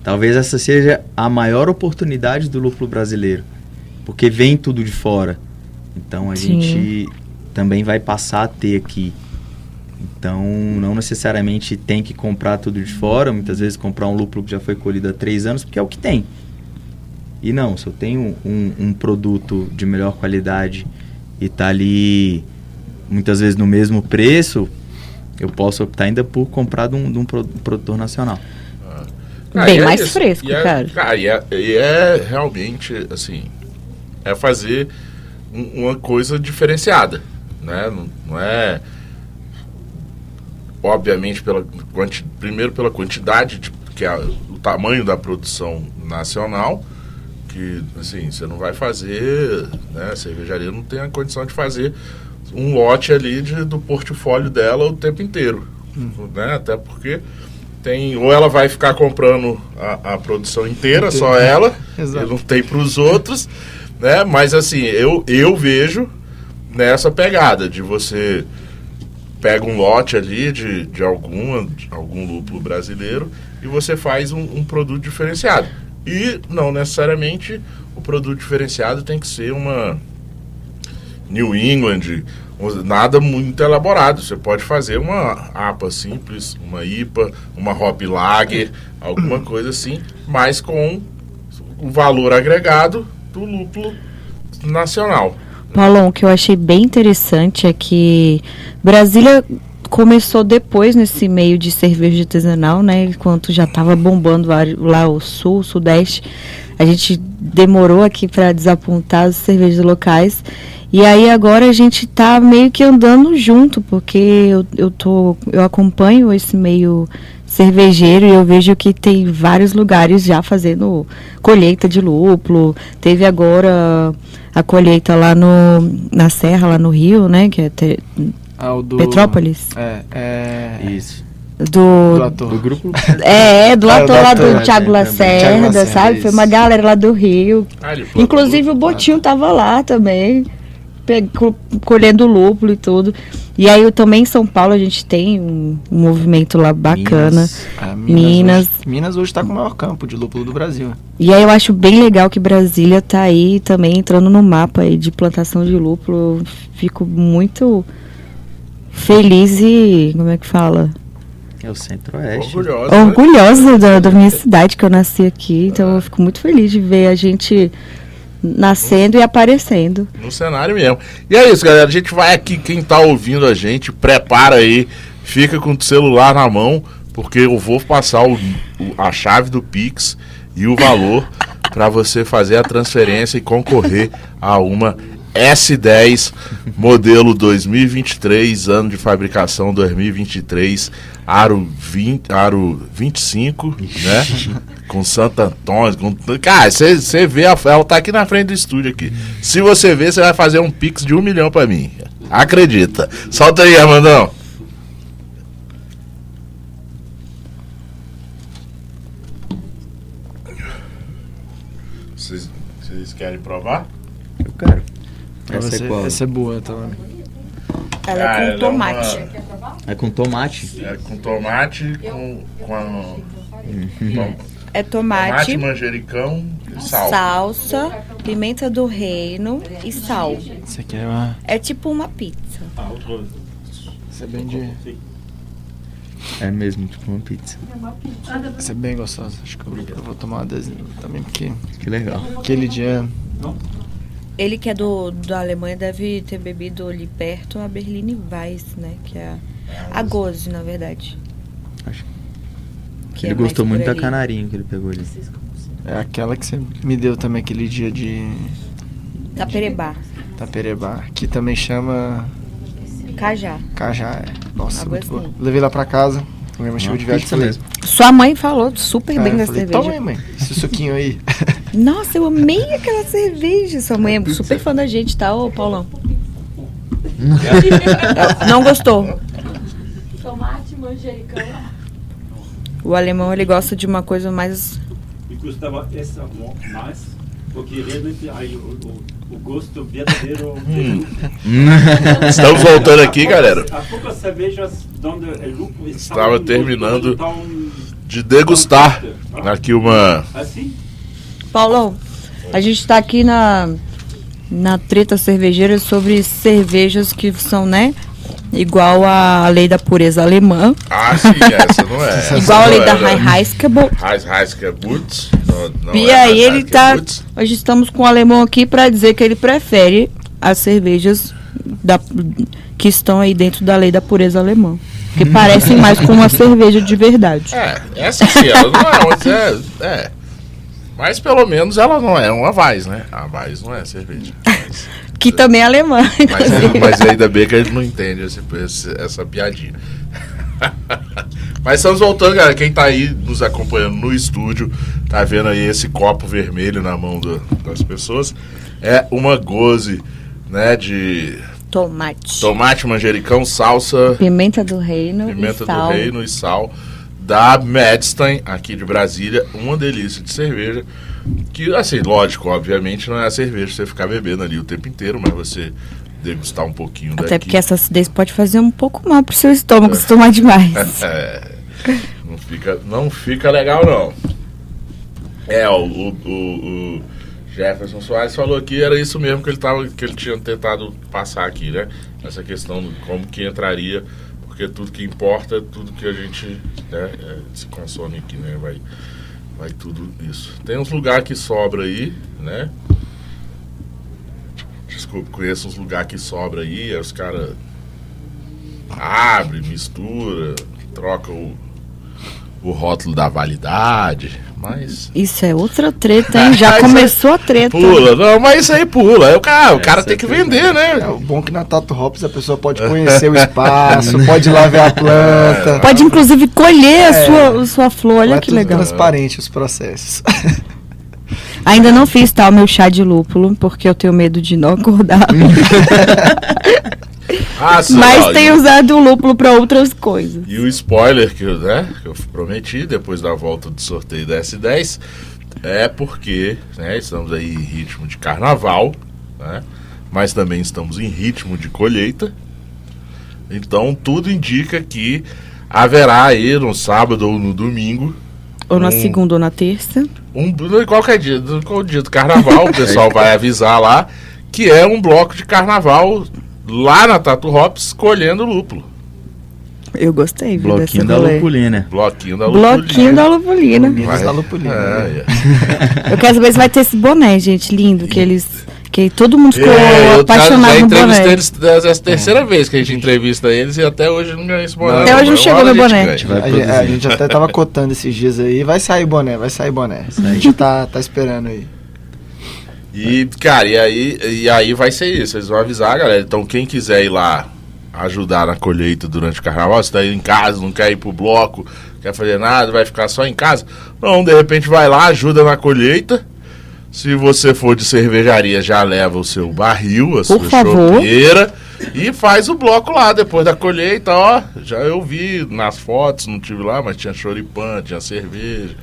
Talvez essa seja a maior oportunidade do lúpulo brasileiro, porque vem tudo de fora. Então a Sim. gente também vai passar a ter aqui. Então não necessariamente tem que comprar tudo de fora, muitas vezes comprar um lúpulo que já foi colhido há três anos, porque é o que tem. E não, se eu tenho um, um produto de melhor qualidade e tá ali muitas vezes no mesmo preço, eu posso optar ainda por comprar de um, de um pro- produtor nacional. Bem e é mais isso. fresco, E é- cara. e é, e é realmente, assim, é fazer uma coisa diferenciada, né? Não, não é, obviamente, pela quanti, primeiro pela quantidade, de, que é o tamanho da produção nacional, que, assim, você não vai fazer, né? A cervejaria não tem a condição de fazer um lote ali de, do portfólio dela o tempo inteiro, né? Até porque tem ou ela vai ficar comprando a, a produção inteira, só ela, Exato. e não tem para os outros, né? Mas assim, eu, eu vejo nessa pegada de você pega um lote ali de, de, alguma, de algum lúpulo brasileiro e você faz um, um produto diferenciado. E não necessariamente o produto diferenciado tem que ser uma New England, nada muito elaborado. Você pode fazer uma APA simples, uma IPA, uma Hop Lager, alguma coisa assim, mas com o valor agregado do lúpulo nacional. Paulão, o que eu achei bem interessante é que Brasília começou depois nesse meio de cerveja artesanal, né? Enquanto já estava bombando lá o sul, o sudeste. A gente demorou aqui para desapontar as cervejas locais. E aí agora a gente tá meio que andando junto, porque eu, eu tô. Eu acompanho esse meio cervejeiro e eu vejo que tem vários lugares já fazendo colheita de lúpulo. Teve agora a colheita lá no, na Serra, lá no Rio, né? Que é te- Ah, o do... Petrópolis. É, é... Isso. Do Do. ator. Do grupo. É, é, do Ah, ator do lá ator, do é, Thiago. Lacerda, Thiago Lacerda, sabe? Foi uma galera lá do Rio. Ah, Inclusive o Botinho tava lá também, colhendo lúpulo e tudo. E aí eu também em São Paulo a gente tem um, um movimento lá bacana. Minas. Ah, Minas. Hoje, Minas hoje tá com o maior campo de lúpulo do Brasil. E aí eu acho bem legal que Brasília tá aí também entrando no mapa aí de plantação de lúpulo. Eu fico muito feliz e como é que fala? É o Centro-Oeste. orgulhoso. né? Orgulhosa da, da minha cidade que eu nasci aqui. Então eu fico muito feliz de ver a gente nascendo e aparecendo. No cenário mesmo. E é isso, galera. A gente vai aqui, quem tá ouvindo a gente, prepara aí, fica com o celular na mão, porque eu vou passar o- o- a chave do Pix e o valor para você fazer a transferência e concorrer a uma S10 modelo 2023, ano de fabricação 2023, aro 20, aro 25, né? Com Santo Antônio, com... cara, você vê, a, ela tá aqui na frente do estúdio aqui. Se você ver, você vai fazer um pix de um milhão pra mim. Acredita. Solta aí, Armandão. Vocês, vocês querem provar? Eu quero. Essa, Essa é qual? essa é boa, tá? Ela Ah, é ela com é tomate. uma- É com tomate. É com tomate, com, com a- com É tomate, tomate, manjericão e sal. salsa, pimenta do reino e sal. Isso aqui é uma... É tipo uma pizza. Isso é bem de... É mesmo, tipo uma pizza. Isso é bem gostoso. Acho que eu, vou tomar uma adesivo também, porque Que legal. aquele dia... Ele que é do, da Alemanha deve ter bebido ali perto a Berline Weiss, né? Que é a, a Gose, na verdade. Acho Que ele é gostou muito da canarinho que ele pegou ali. É aquela que você me deu também aquele dia de Taperebá. Taperebá, que também chama Cajá. Cajá. é. Nossa, muito boa. Levei lá pra casa, minha mãe chegou de viagem. falei, mesmo. Sua mãe falou super Ah, bem da falei, cerveja. Toma aí, mãe, esse suquinho aí. Nossa, eu amei aquela cerveja. Sua mãe é super fã da gente, tá, ô Paulão? Não gostou? Tomate, manjericão. O alemão, ele gosta de uma coisa mais... E custava essa mais, porque realmente aí o, gosto verdadeiro. Estamos voltando aqui, galera, Há poucas cervejas onde lúpulo Estava terminando de degustar aqui uma. assim? Paulão, a gente tá aqui na, na treta cervejeira sobre cervejas que são, né? Igual a lei da pureza alemã. Ah, sim, essa não é. essa igual a lei é, da né? Reinheitsgebot. Não, não E é aí ele tá. Hoje estamos com o alemão aqui para dizer que ele prefere as cervejas da, que estão aí dentro da lei da pureza alemã. Que parecem mais com uma cerveja de verdade. É, essa sim, ela não é uma. É, é. Mas pelo menos ela não é uma Weiss, né? A Weiss não é cerveja. Mas, Que também é alemã. mas, inclusive. mas ainda bem que a gente não entende esse, esse- essa piadinha. Mas estamos voltando, galera. Quem tá aí nos acompanhando no estúdio, tá vendo aí esse copo vermelho na mão do- das pessoas. É uma goze, né? De Tomate. tomate, manjericão, salsa, Pimenta do reino pimenta e sal. do reino e sal da Madstein, aqui de Brasília. Uma delícia de cerveja. Que, assim, lógico, obviamente não é a cerveja você ficar bebendo ali o tempo inteiro, mas você degustar um pouquinho Até daqui. porque essa acidez pode fazer um pouco mal pro seu estômago se tomar demais. É, não, fica, não fica legal, não. É, o, o, o- o Jefferson Soares falou aqui, era isso mesmo que ele, tava, que ele tinha tentado passar aqui, né? Essa questão de como que entraria, porque tudo que importa é tudo que a gente né, é, se consome aqui, né? Vai, vai tudo isso. Tem uns lugares que sobra aí, né? Desculpa, conheço uns lugares que sobra aí, aí os caras abre, mistura, troca o, o rótulo da validade, mas Isso é outra treta, hein? Já começou a treta. pula, não, mas isso aí pula. O cara, o cara Essa tem que é vender, né? É, o bom que na Tato Hops a pessoa pode conhecer o espaço, pode ir lá ver a planta. Pode inclusive colher a É. sua, a sua flor, olha é que tudo legal. transparente os processos. Ainda não fiz tal meu chá de lúpulo, porque eu tenho medo de não acordar. Ah, sim, Mas ó, tenho e- usado o lúpulo para outras coisas. E o spoiler que, eu, né, que eu prometi depois da volta do sorteio da S10 é porque né, estamos aí em ritmo de carnaval, né, mas também estamos em ritmo de colheita. Então tudo indica que haverá aí no sábado ou no domingo Ou na Hum. segunda ou na terça. um qualquer dia, do- qual dia do carnaval, o pessoal vai avisar lá que é um bloco de carnaval lá na Tatu Hops colhendo lúpulo. Eu gostei, viu, Bloquinho dessa da rolê. Lupulina. Bloquinho da lupulina. Bloquinho da lupulina. Da Lupulina. É, é. Eu quero saber se vai ter esse boné, gente, lindo, que eles... Que todo mundo ficou É, apaixonado já no entrevistei boné. eles, essa é a terceira vez que a gente entrevista eles e até hoje não ganhou esse boné. Até hoje não chegou meu a gente boné. A, gente- a produzir. gente até tava cotando esses dias aí. Vai sair boné, vai sair boné. A gente tá, tá esperando aí. E, cara, e aí, e aí vai ser isso. Eles vão avisar, galera. Então, quem quiser ir lá ajudar na colheita durante o carnaval, se tá aí em casa, não quer ir pro bloco, quer fazer nada, vai ficar só em casa. Não, de repente vai lá, ajuda na colheita. Se você for de cervejaria, já leva o seu barril, a sua favor. chopeira e faz o bloco lá depois da colheita, ó. Já eu vi nas fotos, não tive lá, mas tinha choripã, tinha cerveja,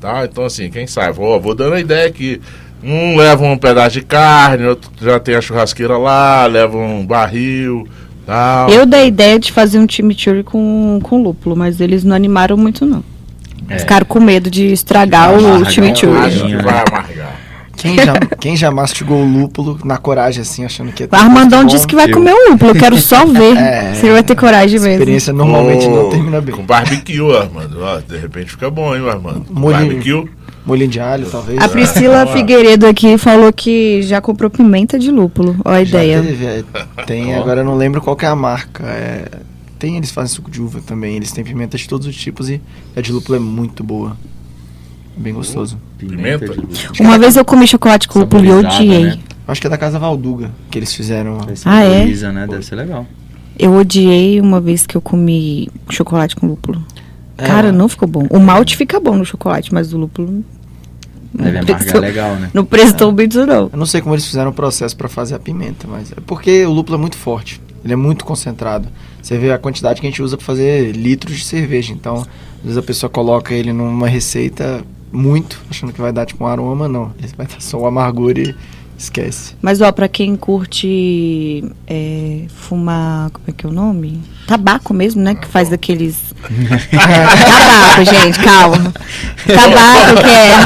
tá? Então assim, quem sabe, vou, vou dando a ideia que um leva um pedaço de carne, outro já tem a churrasqueira lá, leva um barril, tal. Eu dei a ideia de fazer um chimichurri com, com lúpulo, mas eles não animaram muito, não. É. Ficaram com medo de estragar Amargar o chimichurri. que vai amargar. Quem já, quem já mastigou o lúpulo na coragem, assim, achando que ia ter O Armandão disse que vai Eu- comer o lúpulo, eu quero só ver É. se ele vai ter coragem A mesmo. experiência normalmente Com- não termina bem. Com barbecue, Armando. Ó, de repente fica bom, hein, Armando? Molhinho. Barbecue. Molhinho de alho, talvez. A Priscila Vamos lá. Figueiredo aqui falou que já comprou pimenta de lúpulo. Ó a Já ideia. teve, é, tem, agora eu não lembro qual que é a marca. é, tem, eles fazem suco de uva também. Eles têm pimenta de todos os tipos e a de lúpulo é muito boa. Bem gostoso. Pimenta? Uma vez eu comi chocolate com lúpulo e odiei. né? Acho que é da Casa Valduga que eles fizeram. Ah, é? Né? Deve ser legal. Eu odiei uma vez que eu comi chocolate com lúpulo. É, Cara, não ficou bom. O malte fica bom no chocolate, mas o lúpulo Deve não amargar prestou, legal, né? não prestou muito, não. Eu não sei como eles fizeram o processo pra fazer a pimenta, mas é porque o lúpulo é muito forte. Ele é muito concentrado. Você vê a quantidade que a gente usa pra fazer litros de cerveja. Então, às vezes a pessoa coloca ele numa receita muito, achando que vai dar tipo um aroma, não. Ele vai dar só o amargor e esquece. Mas, ó, pra quem curte é, fumar. Como é que é o nome? Tabaco mesmo, né? Que faz daqueles. Tabaco, gente, calma. Tabaco que é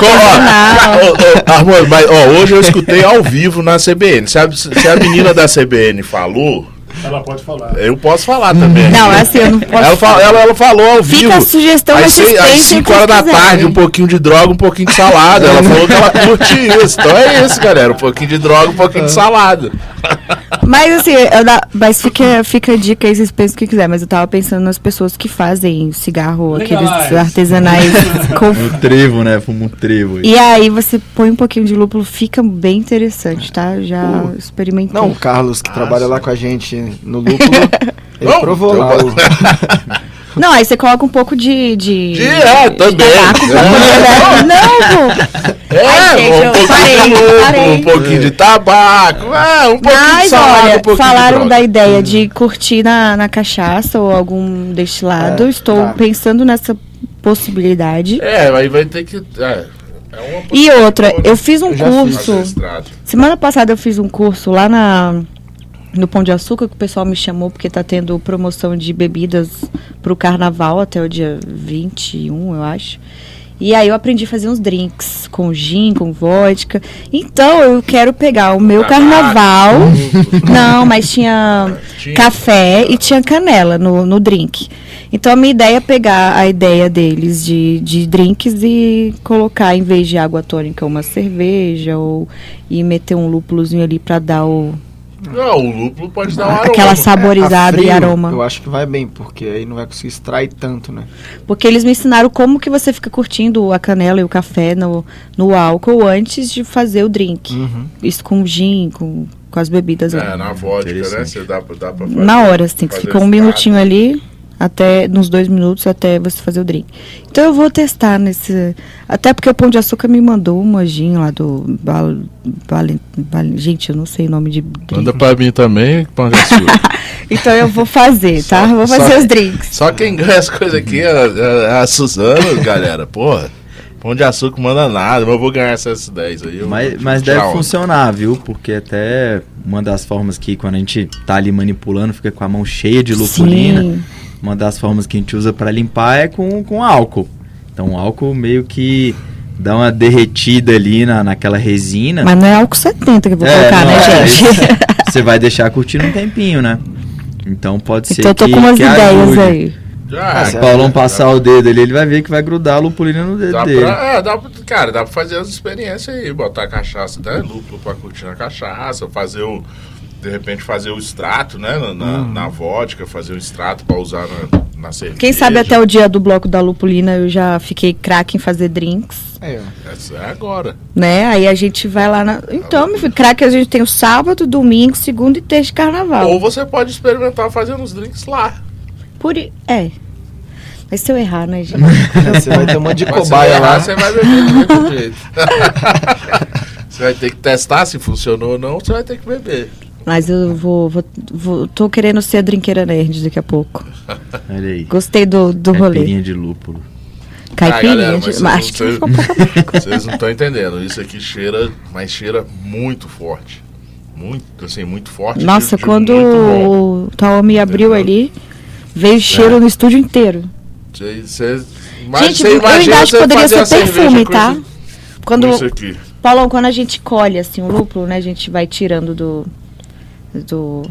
ô, Armando, mas ó, hoje eu escutei ao vivo na CBN. Se a, se a menina da CBN falou, Ela pode falar. eu posso falar também. Não, assim, eu não posso. Ela, fa- ela, ela falou ao vivo. Fica a sugestão, às mas vocês seis- às pensem 5 o que horas da tarde, um pouquinho de droga, um pouquinho de salada. Ela falou que ela curte isso. Então é isso, galera. Um pouquinho de droga, um pouquinho de salada. Mas assim, mas fica, fica a dica aí, vocês pensam o que quiser. Mas eu tava pensando nas pessoas que fazem cigarro, aqueles Legalize. artesanais. com- trevo, né? Fumo um trevo. aí. E aí você põe um pouquinho de lúpulo, fica bem interessante, tá? Já experimentei. Não, o Carlos, que Ah, trabalha lá sim. com a gente no lúpulo, ele Não, provou eu lá. o- Não, aí você coloca um pouco de. De, De- é, de também. É. Não, pô. É, Ai, gente, um eu pouquinho parei, de um pouquinho de tabaco, é, um pouquinho de Mas salada, olha, um pouquinho falaram de da ideia de curtir na, na cachaça ou algum destilado. É, Estou tá. pensando nessa possibilidade. É, aí vai ter que... É, é E outra, eu fiz um Eu fiz. curso. Adestrado. Semana passada eu fiz um curso lá na no Pão de Açúcar que o pessoal me chamou porque tá tendo promoção de bebidas pro carnaval até o dia 21, eu acho. E aí eu aprendi a fazer uns drinks com gin, com vodka. Então eu quero pegar o meu carnaval. Não, mas tinha café e tinha canela no, no drink. Então a minha ideia é pegar a ideia deles de, de drinks e colocar, em vez de água tônica, uma cerveja ou e meter um lúpulozinho ali pra dar o Não, o lúpulo pode dar um aroma. Aquela saborizada e frio, aroma. Eu acho que vai bem, porque aí não vai conseguir extrair tanto, né? Porque eles me ensinaram como que você fica curtindo a canela e o café no, no álcool antes de fazer o drink. Uhum. Isso com gin, com, com as bebidas. lá. É, na vodka, né? Você dá, pra- dá pra fazer. Na hora, assim, que fazer fica um minutinho ali, até nos dois minutos até você fazer o drink. Então eu vou testar nesse. Até porque o Pão de Açúcar me mandou uma gin lá do. Bal, Bal- Bal- gente, eu não sei o nome de drink. Manda pra mim também, pão de açúcar. Então eu vou fazer, tá? Só- vou fazer só- os drinks. Só quem ganha as coisas aqui é, é- é a Suzana, galera. Porra, pão de açúcar manda nada, mas eu vou ganhar essas 10 aí. Mas, mas deve onda. funcionar, viu? Porque até uma das formas que quando a gente tá ali manipulando, fica com a mão cheia de lupulina. Sim. Uma das formas que a gente usa pra limpar é com, com álcool. Então o álcool meio que dá uma derretida ali na, naquela resina. Mas não é álcool 70 que eu vou É, colocar, não né, é, gente? isso Você vai deixar curtindo um tempinho, né? Então pode ser então eu tô que, com umas que ideias ajude. aí. Já, Se o Paulão passar o dedo ali, ele vai ver que vai grudar a lupulina no dedo Dá dele. pra, é, dá pra, cara, dá pra fazer as experiências aí, botar cachaça, até lúpulo pra curtir na cachaça, fazer o. De repente fazer o extrato, né? Na, na, Uhum. na vodka, fazer o extrato pra usar na, na cerveja. Quem sabe até o dia do bloco da lupulina eu já fiquei craque em fazer drinks, É. Essa é agora. né? Aí a gente vai lá na. Então, meu filho, craque a gente tem o sábado, domingo, segunda e terça de carnaval. Ou você pode experimentar fazendo os drinks lá. Por... i- É. Mas se eu errar, né, gente? Você vai ter um monte de cobaia lá. Você vai beber do mesmo jeito. você vai ter que testar se funcionou ou não, você vai ter que beber. Mas eu vou, vou, vou- Tô querendo ser a drinqueira nerd daqui a pouco. Olha aí. Gostei do, do rolê. Caipirinha de lúpulo. Caipirinha. Ah, galera, de- vocês acho que ficou pouco. Vocês não estão entendendo. Isso aqui cheira, mas cheira muito forte. Muito, assim, muito forte. Nossa, de quando o Taomi abriu Entendeu? ali, veio cheiro no estúdio inteiro. Cê- cê- mas gente, você eu imagina ainda acho que poderia ser a cerveja perfume, tá? Quando, com isso aqui. Paulão, quando a gente colhe assim o lúpulo, né? A gente vai tirando do. Do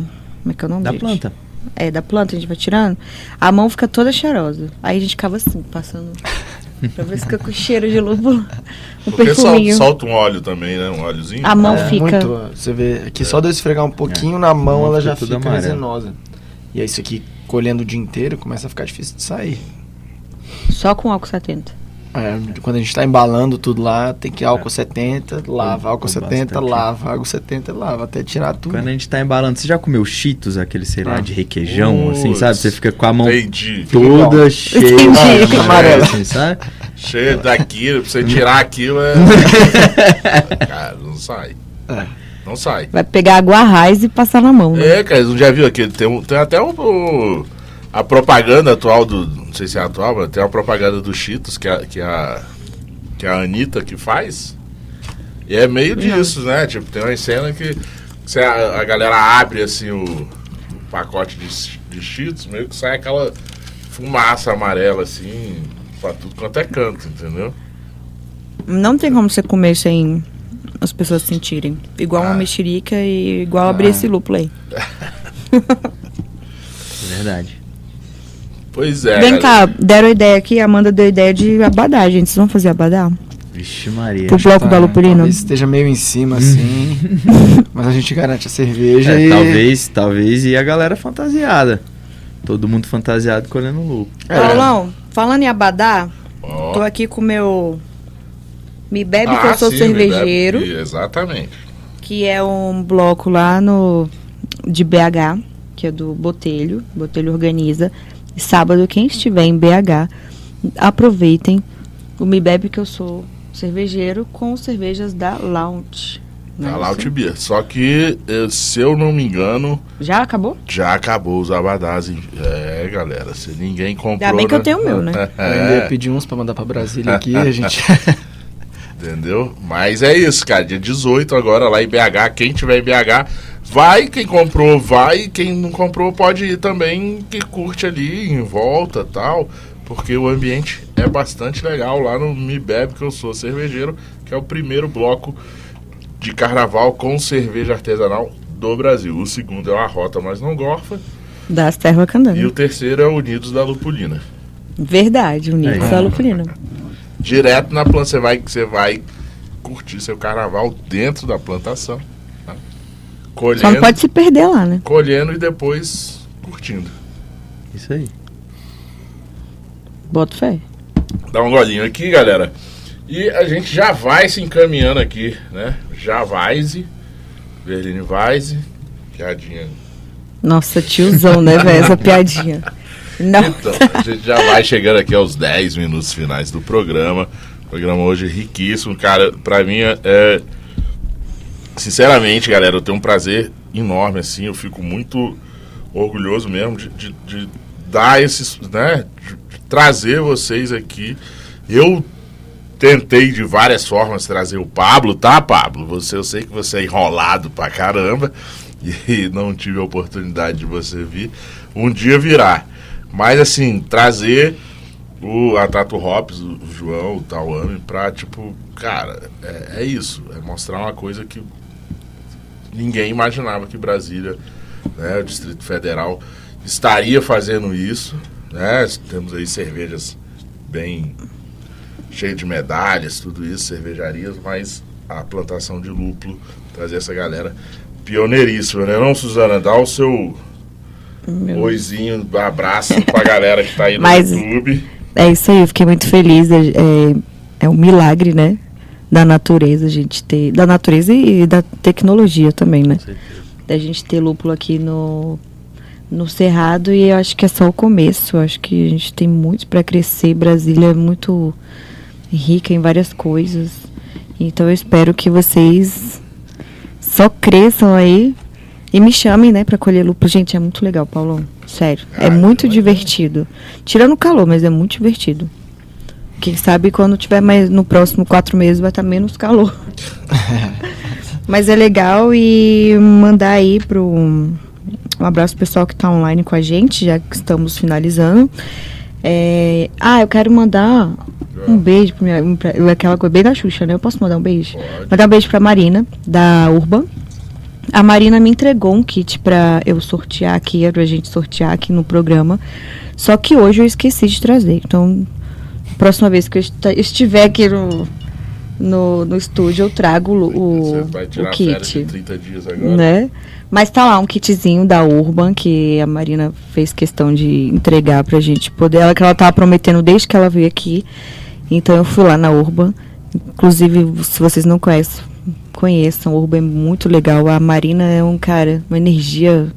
como é que é o nome? Da gente? planta. É, da planta, a gente vai tirando. A mão fica toda cheirosa. Aí a gente ficava assim, passando. pra ver se fica com cheiro de lúpulo. Um Porque perfuminho. solta um óleo também, né? Um óleozinho. A mão É, fica. Muito, você vê aqui só de eu esfregar um pouquinho na mão, ela já fica resinosa. E aí isso aqui, colhendo o dia inteiro, começa a ficar difícil de sair. Só com álcool 70. É, quando a gente tá embalando tudo lá, tem que álcool 70, lava, álcool Com 70, bastante. lava, álcool 70, lava, até tirar tudo. Quando a gente tá embalando, você já comeu cheetos, aquele, sei lá, Ah. de requeijão, assim, sabe? Você fica com a mão Entendi. toda cheia, Entendi. de Amarela. assim, sabe? Cheio daquilo, pra você tirar aquilo é. cara, não sai. É. Não sai. Vai pegar água raiz e passar na mão, né? É, cara, não já viu aquele? Tem, um, tem até um, o- a propaganda atual do. Não sei se é atual, mas tem uma propaganda do Cheetos que a, que a, que a Anitta que faz. E é meio disso, né? Tipo, tem uma cena que você, a, a galera abre assim o, o pacote de, de Cheetos, meio que sai aquela fumaça amarela assim, pra tudo quanto é canto, entendeu? Não tem como você comer sem as pessoas sentirem. Igual uma Ah. mexerica e igual abrir Ah. esse lúpulo aí. É verdade. Pois é. Vem cá, deram a ideia aqui, a Amanda deu ideia de abadá, gente. Vocês vão fazer abadá? Vixe Maria. Pro bloco da Lupulina? Talvez esteja meio em cima, assim. mas a gente garante a cerveja É, e... talvez, talvez e a galera fantasiada. Todo mundo fantasiado colhendo lucro. É. Paulão, falando em abadá, Ó. tô aqui com o meu Me Bebe que Ah, eu sou sim, cervejeiro, me bebe- Exatamente. que é um bloco lá no de BH, que é do Botelho, Botelho organiza. E sábado, quem estiver em BH, aproveitem o Me Bebe que eu sou cervejeiro com cervejas da Lounge. Da Né? Loud Beer. Só que, eh, se eu não me engano, Já acabou? já acabou os abadás. É, galera, se ninguém comprou... Ainda bem que eu né? tenho o meu, né? Eu ainda ia É, pedir uns pra mandar pra Brasília aqui, a gente... entendeu? Mas é isso, cara. Dia 18 agora lá em BH. Quem tiver em BH, vai. Quem comprou, vai. Quem não comprou, pode ir também. Que curte ali em volta tal. Porque o ambiente é bastante legal lá no Me Bebe, que eu sou cervejeiro, que é o primeiro bloco de carnaval com cerveja artesanal do Brasil. O segundo é o Arrota, mas não gorfa. Das Terra E Candanga. o terceiro é o Unidos da Lupulina. Verdade, o nível Aí. da Lupulina. Direto na planta, você vai, você vai curtir seu carnaval dentro da plantação. Colhendo, Só não pode se perder lá, né? colhendo e depois curtindo. Isso aí. Bota fé. Dá um golinho aqui, galera. E a gente já vai se encaminhando aqui, né? Já Weise, Berline Weise, piadinha. Nossa, tiozão, né, velho? Essa piadinha. Não. Então, a gente já vai chegando aqui aos 10 minutos finais do programa. O programa hoje é riquíssimo, cara. Pra mim é- é. Sinceramente, galera, eu tenho um prazer enorme, assim. Eu fico muito orgulhoso mesmo de, de- de dar esses. né? De, de trazer vocês aqui. Eu tentei de várias formas trazer o Pablo, tá, Pablo? Você, eu sei que você é enrolado pra caramba e não tive a oportunidade de você vir. Um dia virá. Mas assim, trazer o a Tato Hops, o João, o Tauame, pra tipo, cara, é, é isso. É mostrar uma coisa que ninguém imaginava que Brasília, né, o Distrito Federal, estaria fazendo isso. Né? Temos aí cervejas bem cheias de medalhas, tudo isso, cervejarias, mas a plantação de lúpulo, trazer essa galera pioneiríssima, né? Não, Suzana, dá o seu oizinho, abraço pra galera que tá aí no Mas- YouTube. É isso aí, eu fiquei muito feliz. É, é, é um milagre, né? Da natureza, a gente ter. Da natureza e da tecnologia também, né? Da gente ter lúpulo aqui no, no Cerrado e eu acho que é só o começo. Eu acho que a gente tem muito para crescer. Brasília é muito rica em várias coisas. Então eu espero que vocês só cresçam aí e me chamem, né, para colher lúpulo. Gente, é muito legal, Paulão. Sério. Ah, é muito imagino. divertido. Tirando o calor, mas é muito divertido. Quem sabe quando tiver mais no próximo quatro meses vai estar menos calor. Mas é legal e mandar aí pro um abraço pro pessoal que está online com a gente, já que estamos finalizando. É, ah, eu quero mandar um beijo pra, minha, pra aquela coisa bem da Xuxa, né? Eu posso mandar um beijo? Pode. Mandar um beijo pra Marina, da Urban. A Marina me entregou um kit pra eu sortear aqui, pra gente sortear aqui no programa. Só que hoje eu esqueci de trazer. Então, próxima vez que eu estiver aqui no, no, no estúdio, eu trago o, Você o, vai o kit. 30 dias agora. Né? Mas tá lá um kitzinho da Urban que a Marina fez questão de entregar pra gente poder. Ela que ela tava prometendo desde que ela veio aqui. Então eu fui lá na Urban. Inclusive, se vocês não conhecem, conheçam. A Urban é muito legal. A Marina é um cara, uma energia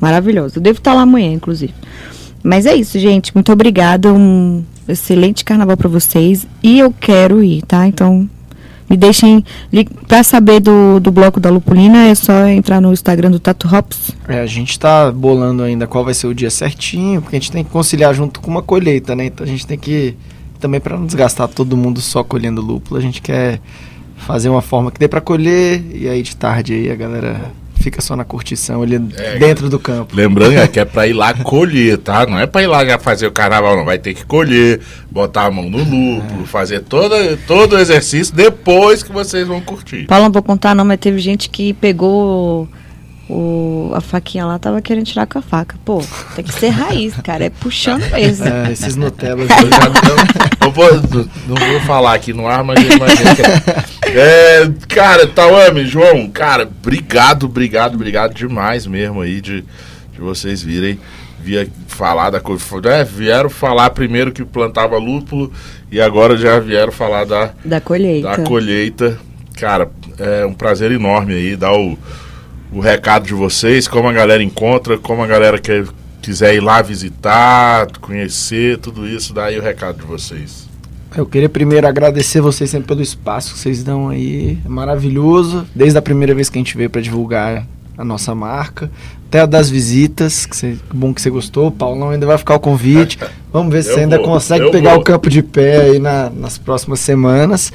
maravilhosa. Eu devo estar lá amanhã, inclusive. Mas é isso, gente. Muito obrigada. Um excelente carnaval pra vocês. E eu quero ir, tá? Então, me deixem. Pra saber do, do bloco da Lupulina, é só entrar no Instagram do Tato Hops. É, a gente tá bolando ainda qual vai ser o dia certinho, porque a gente tem que conciliar junto com uma colheita, né? Então a gente tem que também para não desgastar todo mundo só colhendo lúpulo, a gente quer fazer uma forma que dê para colher e aí de tarde aí a galera fica só na curtição ali É, dentro do campo. Lembrando é que é pra ir lá colher, tá? Não é pra ir lá já fazer o carnaval, não. Vai ter que colher, botar a mão no lúpulo, fazer toda, todo o exercício depois que vocês vão curtir. Paulo, não vou contar não, mas teve gente que pegou o, a faquinha lá, tava querendo tirar com a faca. Pô, tem que ser raiz, cara. É puxando mesmo. É, esses Nutellas Eu já não, não vou, não vou falar aqui no ar, mas é. É, Cara, Tauame, João, cara, obrigado, obrigado, obrigado demais mesmo aí de, de vocês virem via falar da coisa. É, vieram falar primeiro que plantava lúpulo e agora já vieram falar da, Da colheita. da colheita. Cara, é um prazer enorme aí dar o, o recado de vocês, como a galera encontra, como a galera quer, quiser ir lá visitar, conhecer, tudo isso, dá aí o recado de vocês. Eu queria primeiro agradecer vocês sempre pelo espaço que vocês dão aí. É maravilhoso. Desde a primeira vez que a gente veio para divulgar a nossa marca, até a das visitas, que, bom que você gostou. Paulão ainda vai ficar o convite. Vamos ver se você ainda vou, consegue pegar vou. o campo de pé aí na- nas próximas semanas.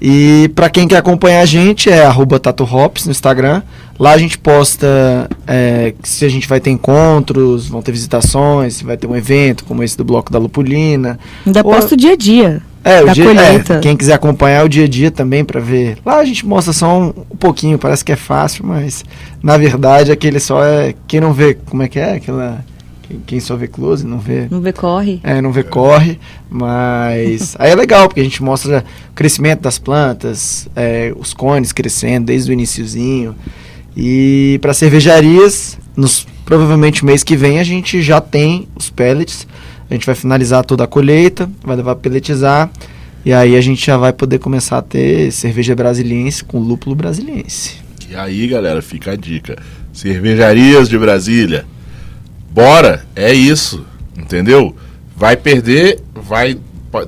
E para quem quer acompanhar a gente é arroba Tato Hops no Instagram. Lá a gente posta é, se a gente vai ter encontros, vão ter visitações, se vai ter um evento como esse do Bloco da Lupulina. Ainda Ou- posto dia a dia. É, o dia, colheita. é, quem quiser acompanhar o dia a dia também pra ver. Lá a gente mostra só um, um pouquinho, parece que é fácil, mas na verdade aquele só é quem não vê, como é que é aquela quem, só vê close não vê. Não vê corre. É, não vê corre, mas aí é legal porque a gente mostra o crescimento das plantas, é, os cones crescendo desde o iniciozinho. E para cervejarias, nos, provavelmente mês que vem a gente já tem os pellets. A gente vai finalizar toda a colheita, vai levar para pelletizar. E aí a gente já vai poder começar a ter cerveja brasiliense com lúpulo brasiliense. E aí, galera, fica a dica. Cervejarias de Brasília. Bora, é isso. Entendeu? Vai perder, vai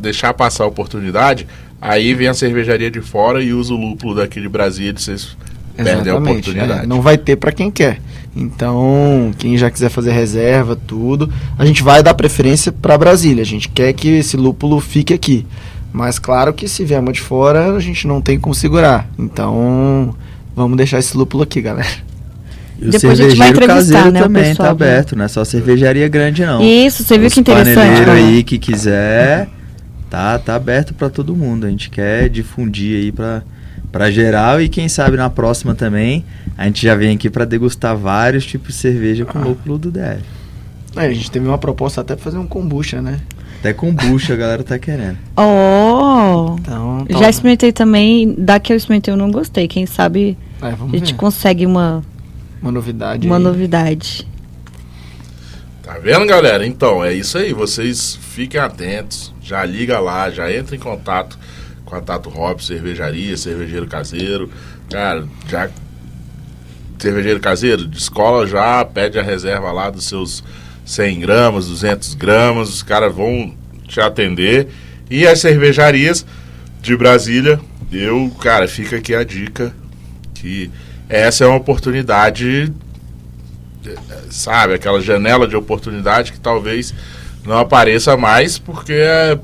deixar passar a oportunidade. Aí vem a cervejaria de fora e usa o lúpulo daqui de Brasília. Vocês perdem a Exatamente. oportunidade. é, não vai ter para quem quer. Então, quem já quiser fazer reserva, tudo, a gente vai dar preferência para Brasília. A gente quer que esse lúpulo fique aqui. Mas claro que se vier uma de fora, a gente não tem como segurar. Então, vamos deixar esse lúpulo aqui, galera. E o Depois a gente vai cervejeiro entrevistar, caseiro né, o também pessoal tá aberto, não é só cervejaria grande não. Isso, você viu Os que interessante. paneleiros né? aí que quiser, tá, tá aberto pra todo mundo. A gente quer difundir aí pra, pra geral e quem sabe na próxima também a gente já vem aqui pra degustar vários tipos de cerveja Ah. com lúpulo do DF. É, a gente teve uma proposta até pra fazer um kombucha, né? Até kombucha a galera tá querendo. Oh! Então, Já experimentei também, da que eu experimentei eu não gostei. Quem sabe É, a gente ver. consegue uma, Uma novidade. uma aí. novidade. Tá vendo, galera? Então, é isso aí. Vocês fiquem atentos. Já liga lá, já entra em contato com a Tato cervejaria, cervejeiro caseiro. Cara, já. Cervejeiro caseiro, descola já, pede a reserva lá dos seus 100 gramas, 200 gramas. Os caras vão te atender. E as cervejarias de Brasília, eu, cara, fica aqui a dica que essa é uma oportunidade sabe, aquela janela de oportunidade que talvez não apareça mais, porque é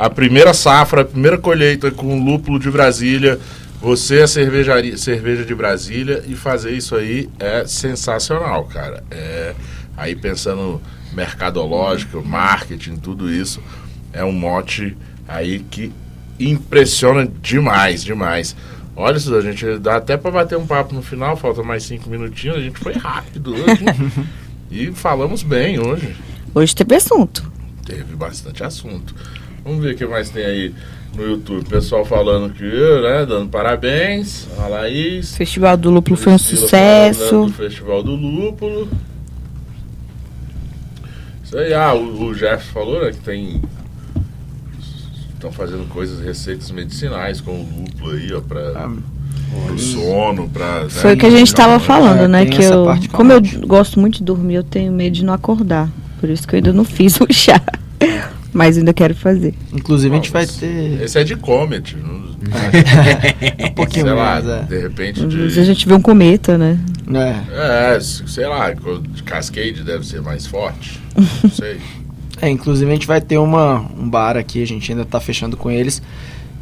a primeira safra, a primeira colheita com lúpulo de Brasília, você é cervejaria, cerveja de Brasília e fazer isso aí é sensacional, cara. É, aí pensando mercadológico, marketing, tudo isso, é um mote aí que impressiona demais, demais. Olha isso, a gente dá até para bater um papo no final, falta mais cinco minutinhos, a gente foi rápido hoje. e falamos bem hoje. Hoje teve assunto. Teve bastante assunto. Vamos ver o que mais tem aí no YouTube. Pessoal falando que, né, dando parabéns. A O Laís. Festival do Lúpulo foi um sucesso. do Festival do Lúpulo. Isso aí, ah, o, o Jeff falou, né, que tem. Estão fazendo coisas, receitas medicinais com o lúpulo aí, ó, pra. Ah, pro sono, pra. Foi né, o que a gente calma, estava falando, É, né? Que eu, como eu gosto muito de dormir, eu tenho medo de não acordar. Por isso que eu ainda não fiz o chá. Mas ainda quero fazer. Inclusive, a gente vai Mas ter Esse é de Comet. não- um pouquinho sei lá, mais, é. de repente Às vezes de. a gente vê um cometa, né? É. É, sei lá, Cascade deve ser mais forte. Não sei. É, inclusive a gente vai ter uma, um bar aqui, a gente ainda tá fechando com eles,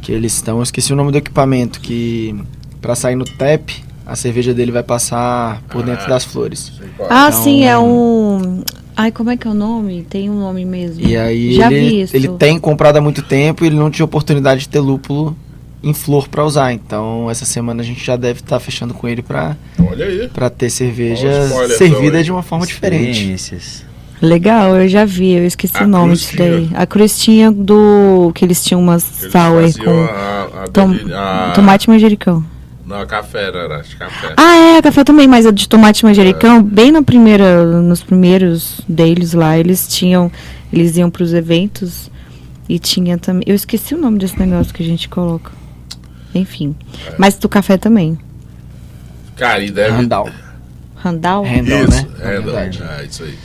que eles estão, eu esqueci o nome do equipamento, que pra sair no TEP, a cerveja dele vai passar por Ah. dentro das flores. Sei qual é. Ah, Então- sim, é um. Ai, como é que é o nome? Tem um nome mesmo. E aí Já ele, vi isso. ele tem comprado há muito tempo e ele não tinha oportunidade de ter lúpulo em flor pra usar. Então essa semana a gente já deve estar fechando com ele aí. pra ter cerveja servida então, de uma forma diferente. Legal, eu já vi, eu esqueci A o nome disso daí. A cruz tinha do. que eles tinham umas Eles sour com a, a, tom- tomate manjericão. Não, café, era, acho que café. Ah, é, café também, mas a de tomate manjericão, bem na primeira, nos primeiros deles lá, eles tinham, eles iam pros eventos e tinha também, eu esqueci o nome desse negócio que a gente coloca. Enfim, É. mas do café também. Cara, e deve. Randall. Randall? Randall, Isso, né? Randall, verdade. é isso aí.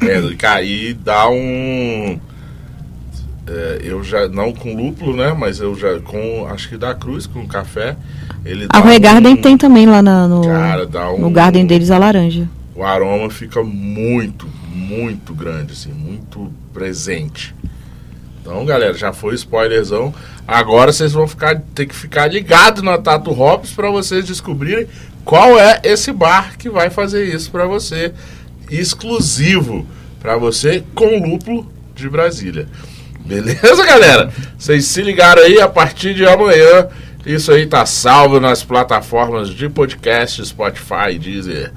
Randall, cara, e dá um. É, eu já, não com lúpulo, né? Mas eu já, com, acho que da cruz, com café. Ele A Roy Garden um- tem também lá na- no, Cara, dá um. no garden deles a laranja. o aroma fica muito, muito grande, assim, muito presente. Então, galera, já foi spoilerzão. Agora vocês vão ficar, ter que ficar ligados na Tato Hops para vocês descobrirem qual é esse bar que vai fazer isso para você, exclusivo para você com lúpulo de Brasília. Beleza, galera? Vocês se ligaram aí a partir de amanhã. Isso aí tá salvo nas plataformas de podcast, Spotify, Deezer,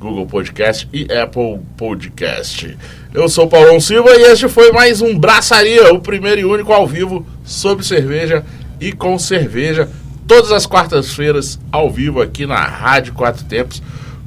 Google Podcast e Apple Podcast. Eu sou Paulão Silva e este foi mais um Braçaria, o primeiro e único ao vivo sobre cerveja e com cerveja todas as quartas-feiras, ao vivo aqui na Rádio Quatro Tempos,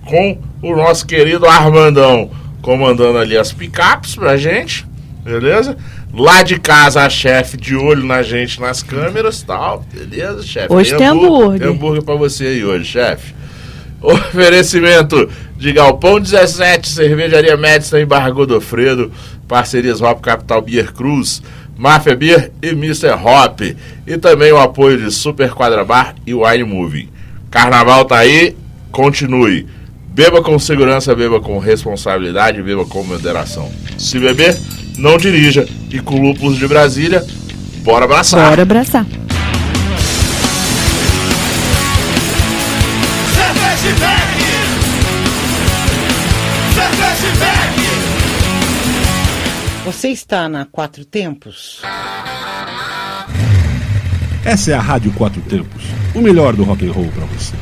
com o nosso querido Armandão comandando ali as picapes pra gente, beleza? Lá de casa, a chefe de olho na gente nas câmeras tal, beleza, chefe? Hoje tem hambúrguer. Tem hambúrguer pra você aí hoje, chefe. Oferecimento de Galpão 17, Cervejaria Médica em Barra Godofredo, parcerias Hop Capital Beer Cruz, Mafia Beer e Mr. Hop. E também o apoio de Super Quadra Bar e Wine Movie. Carnaval tá aí, continue. Beba com segurança, beba com responsabilidade, beba com moderação. Se beber, não dirija. E com lúpulos de Brasília, bora abraçar. Bora abraçar. Você está na Quatro Tempos? Essa é a Rádio Quatro Tempos, o melhor do rock and roll para você.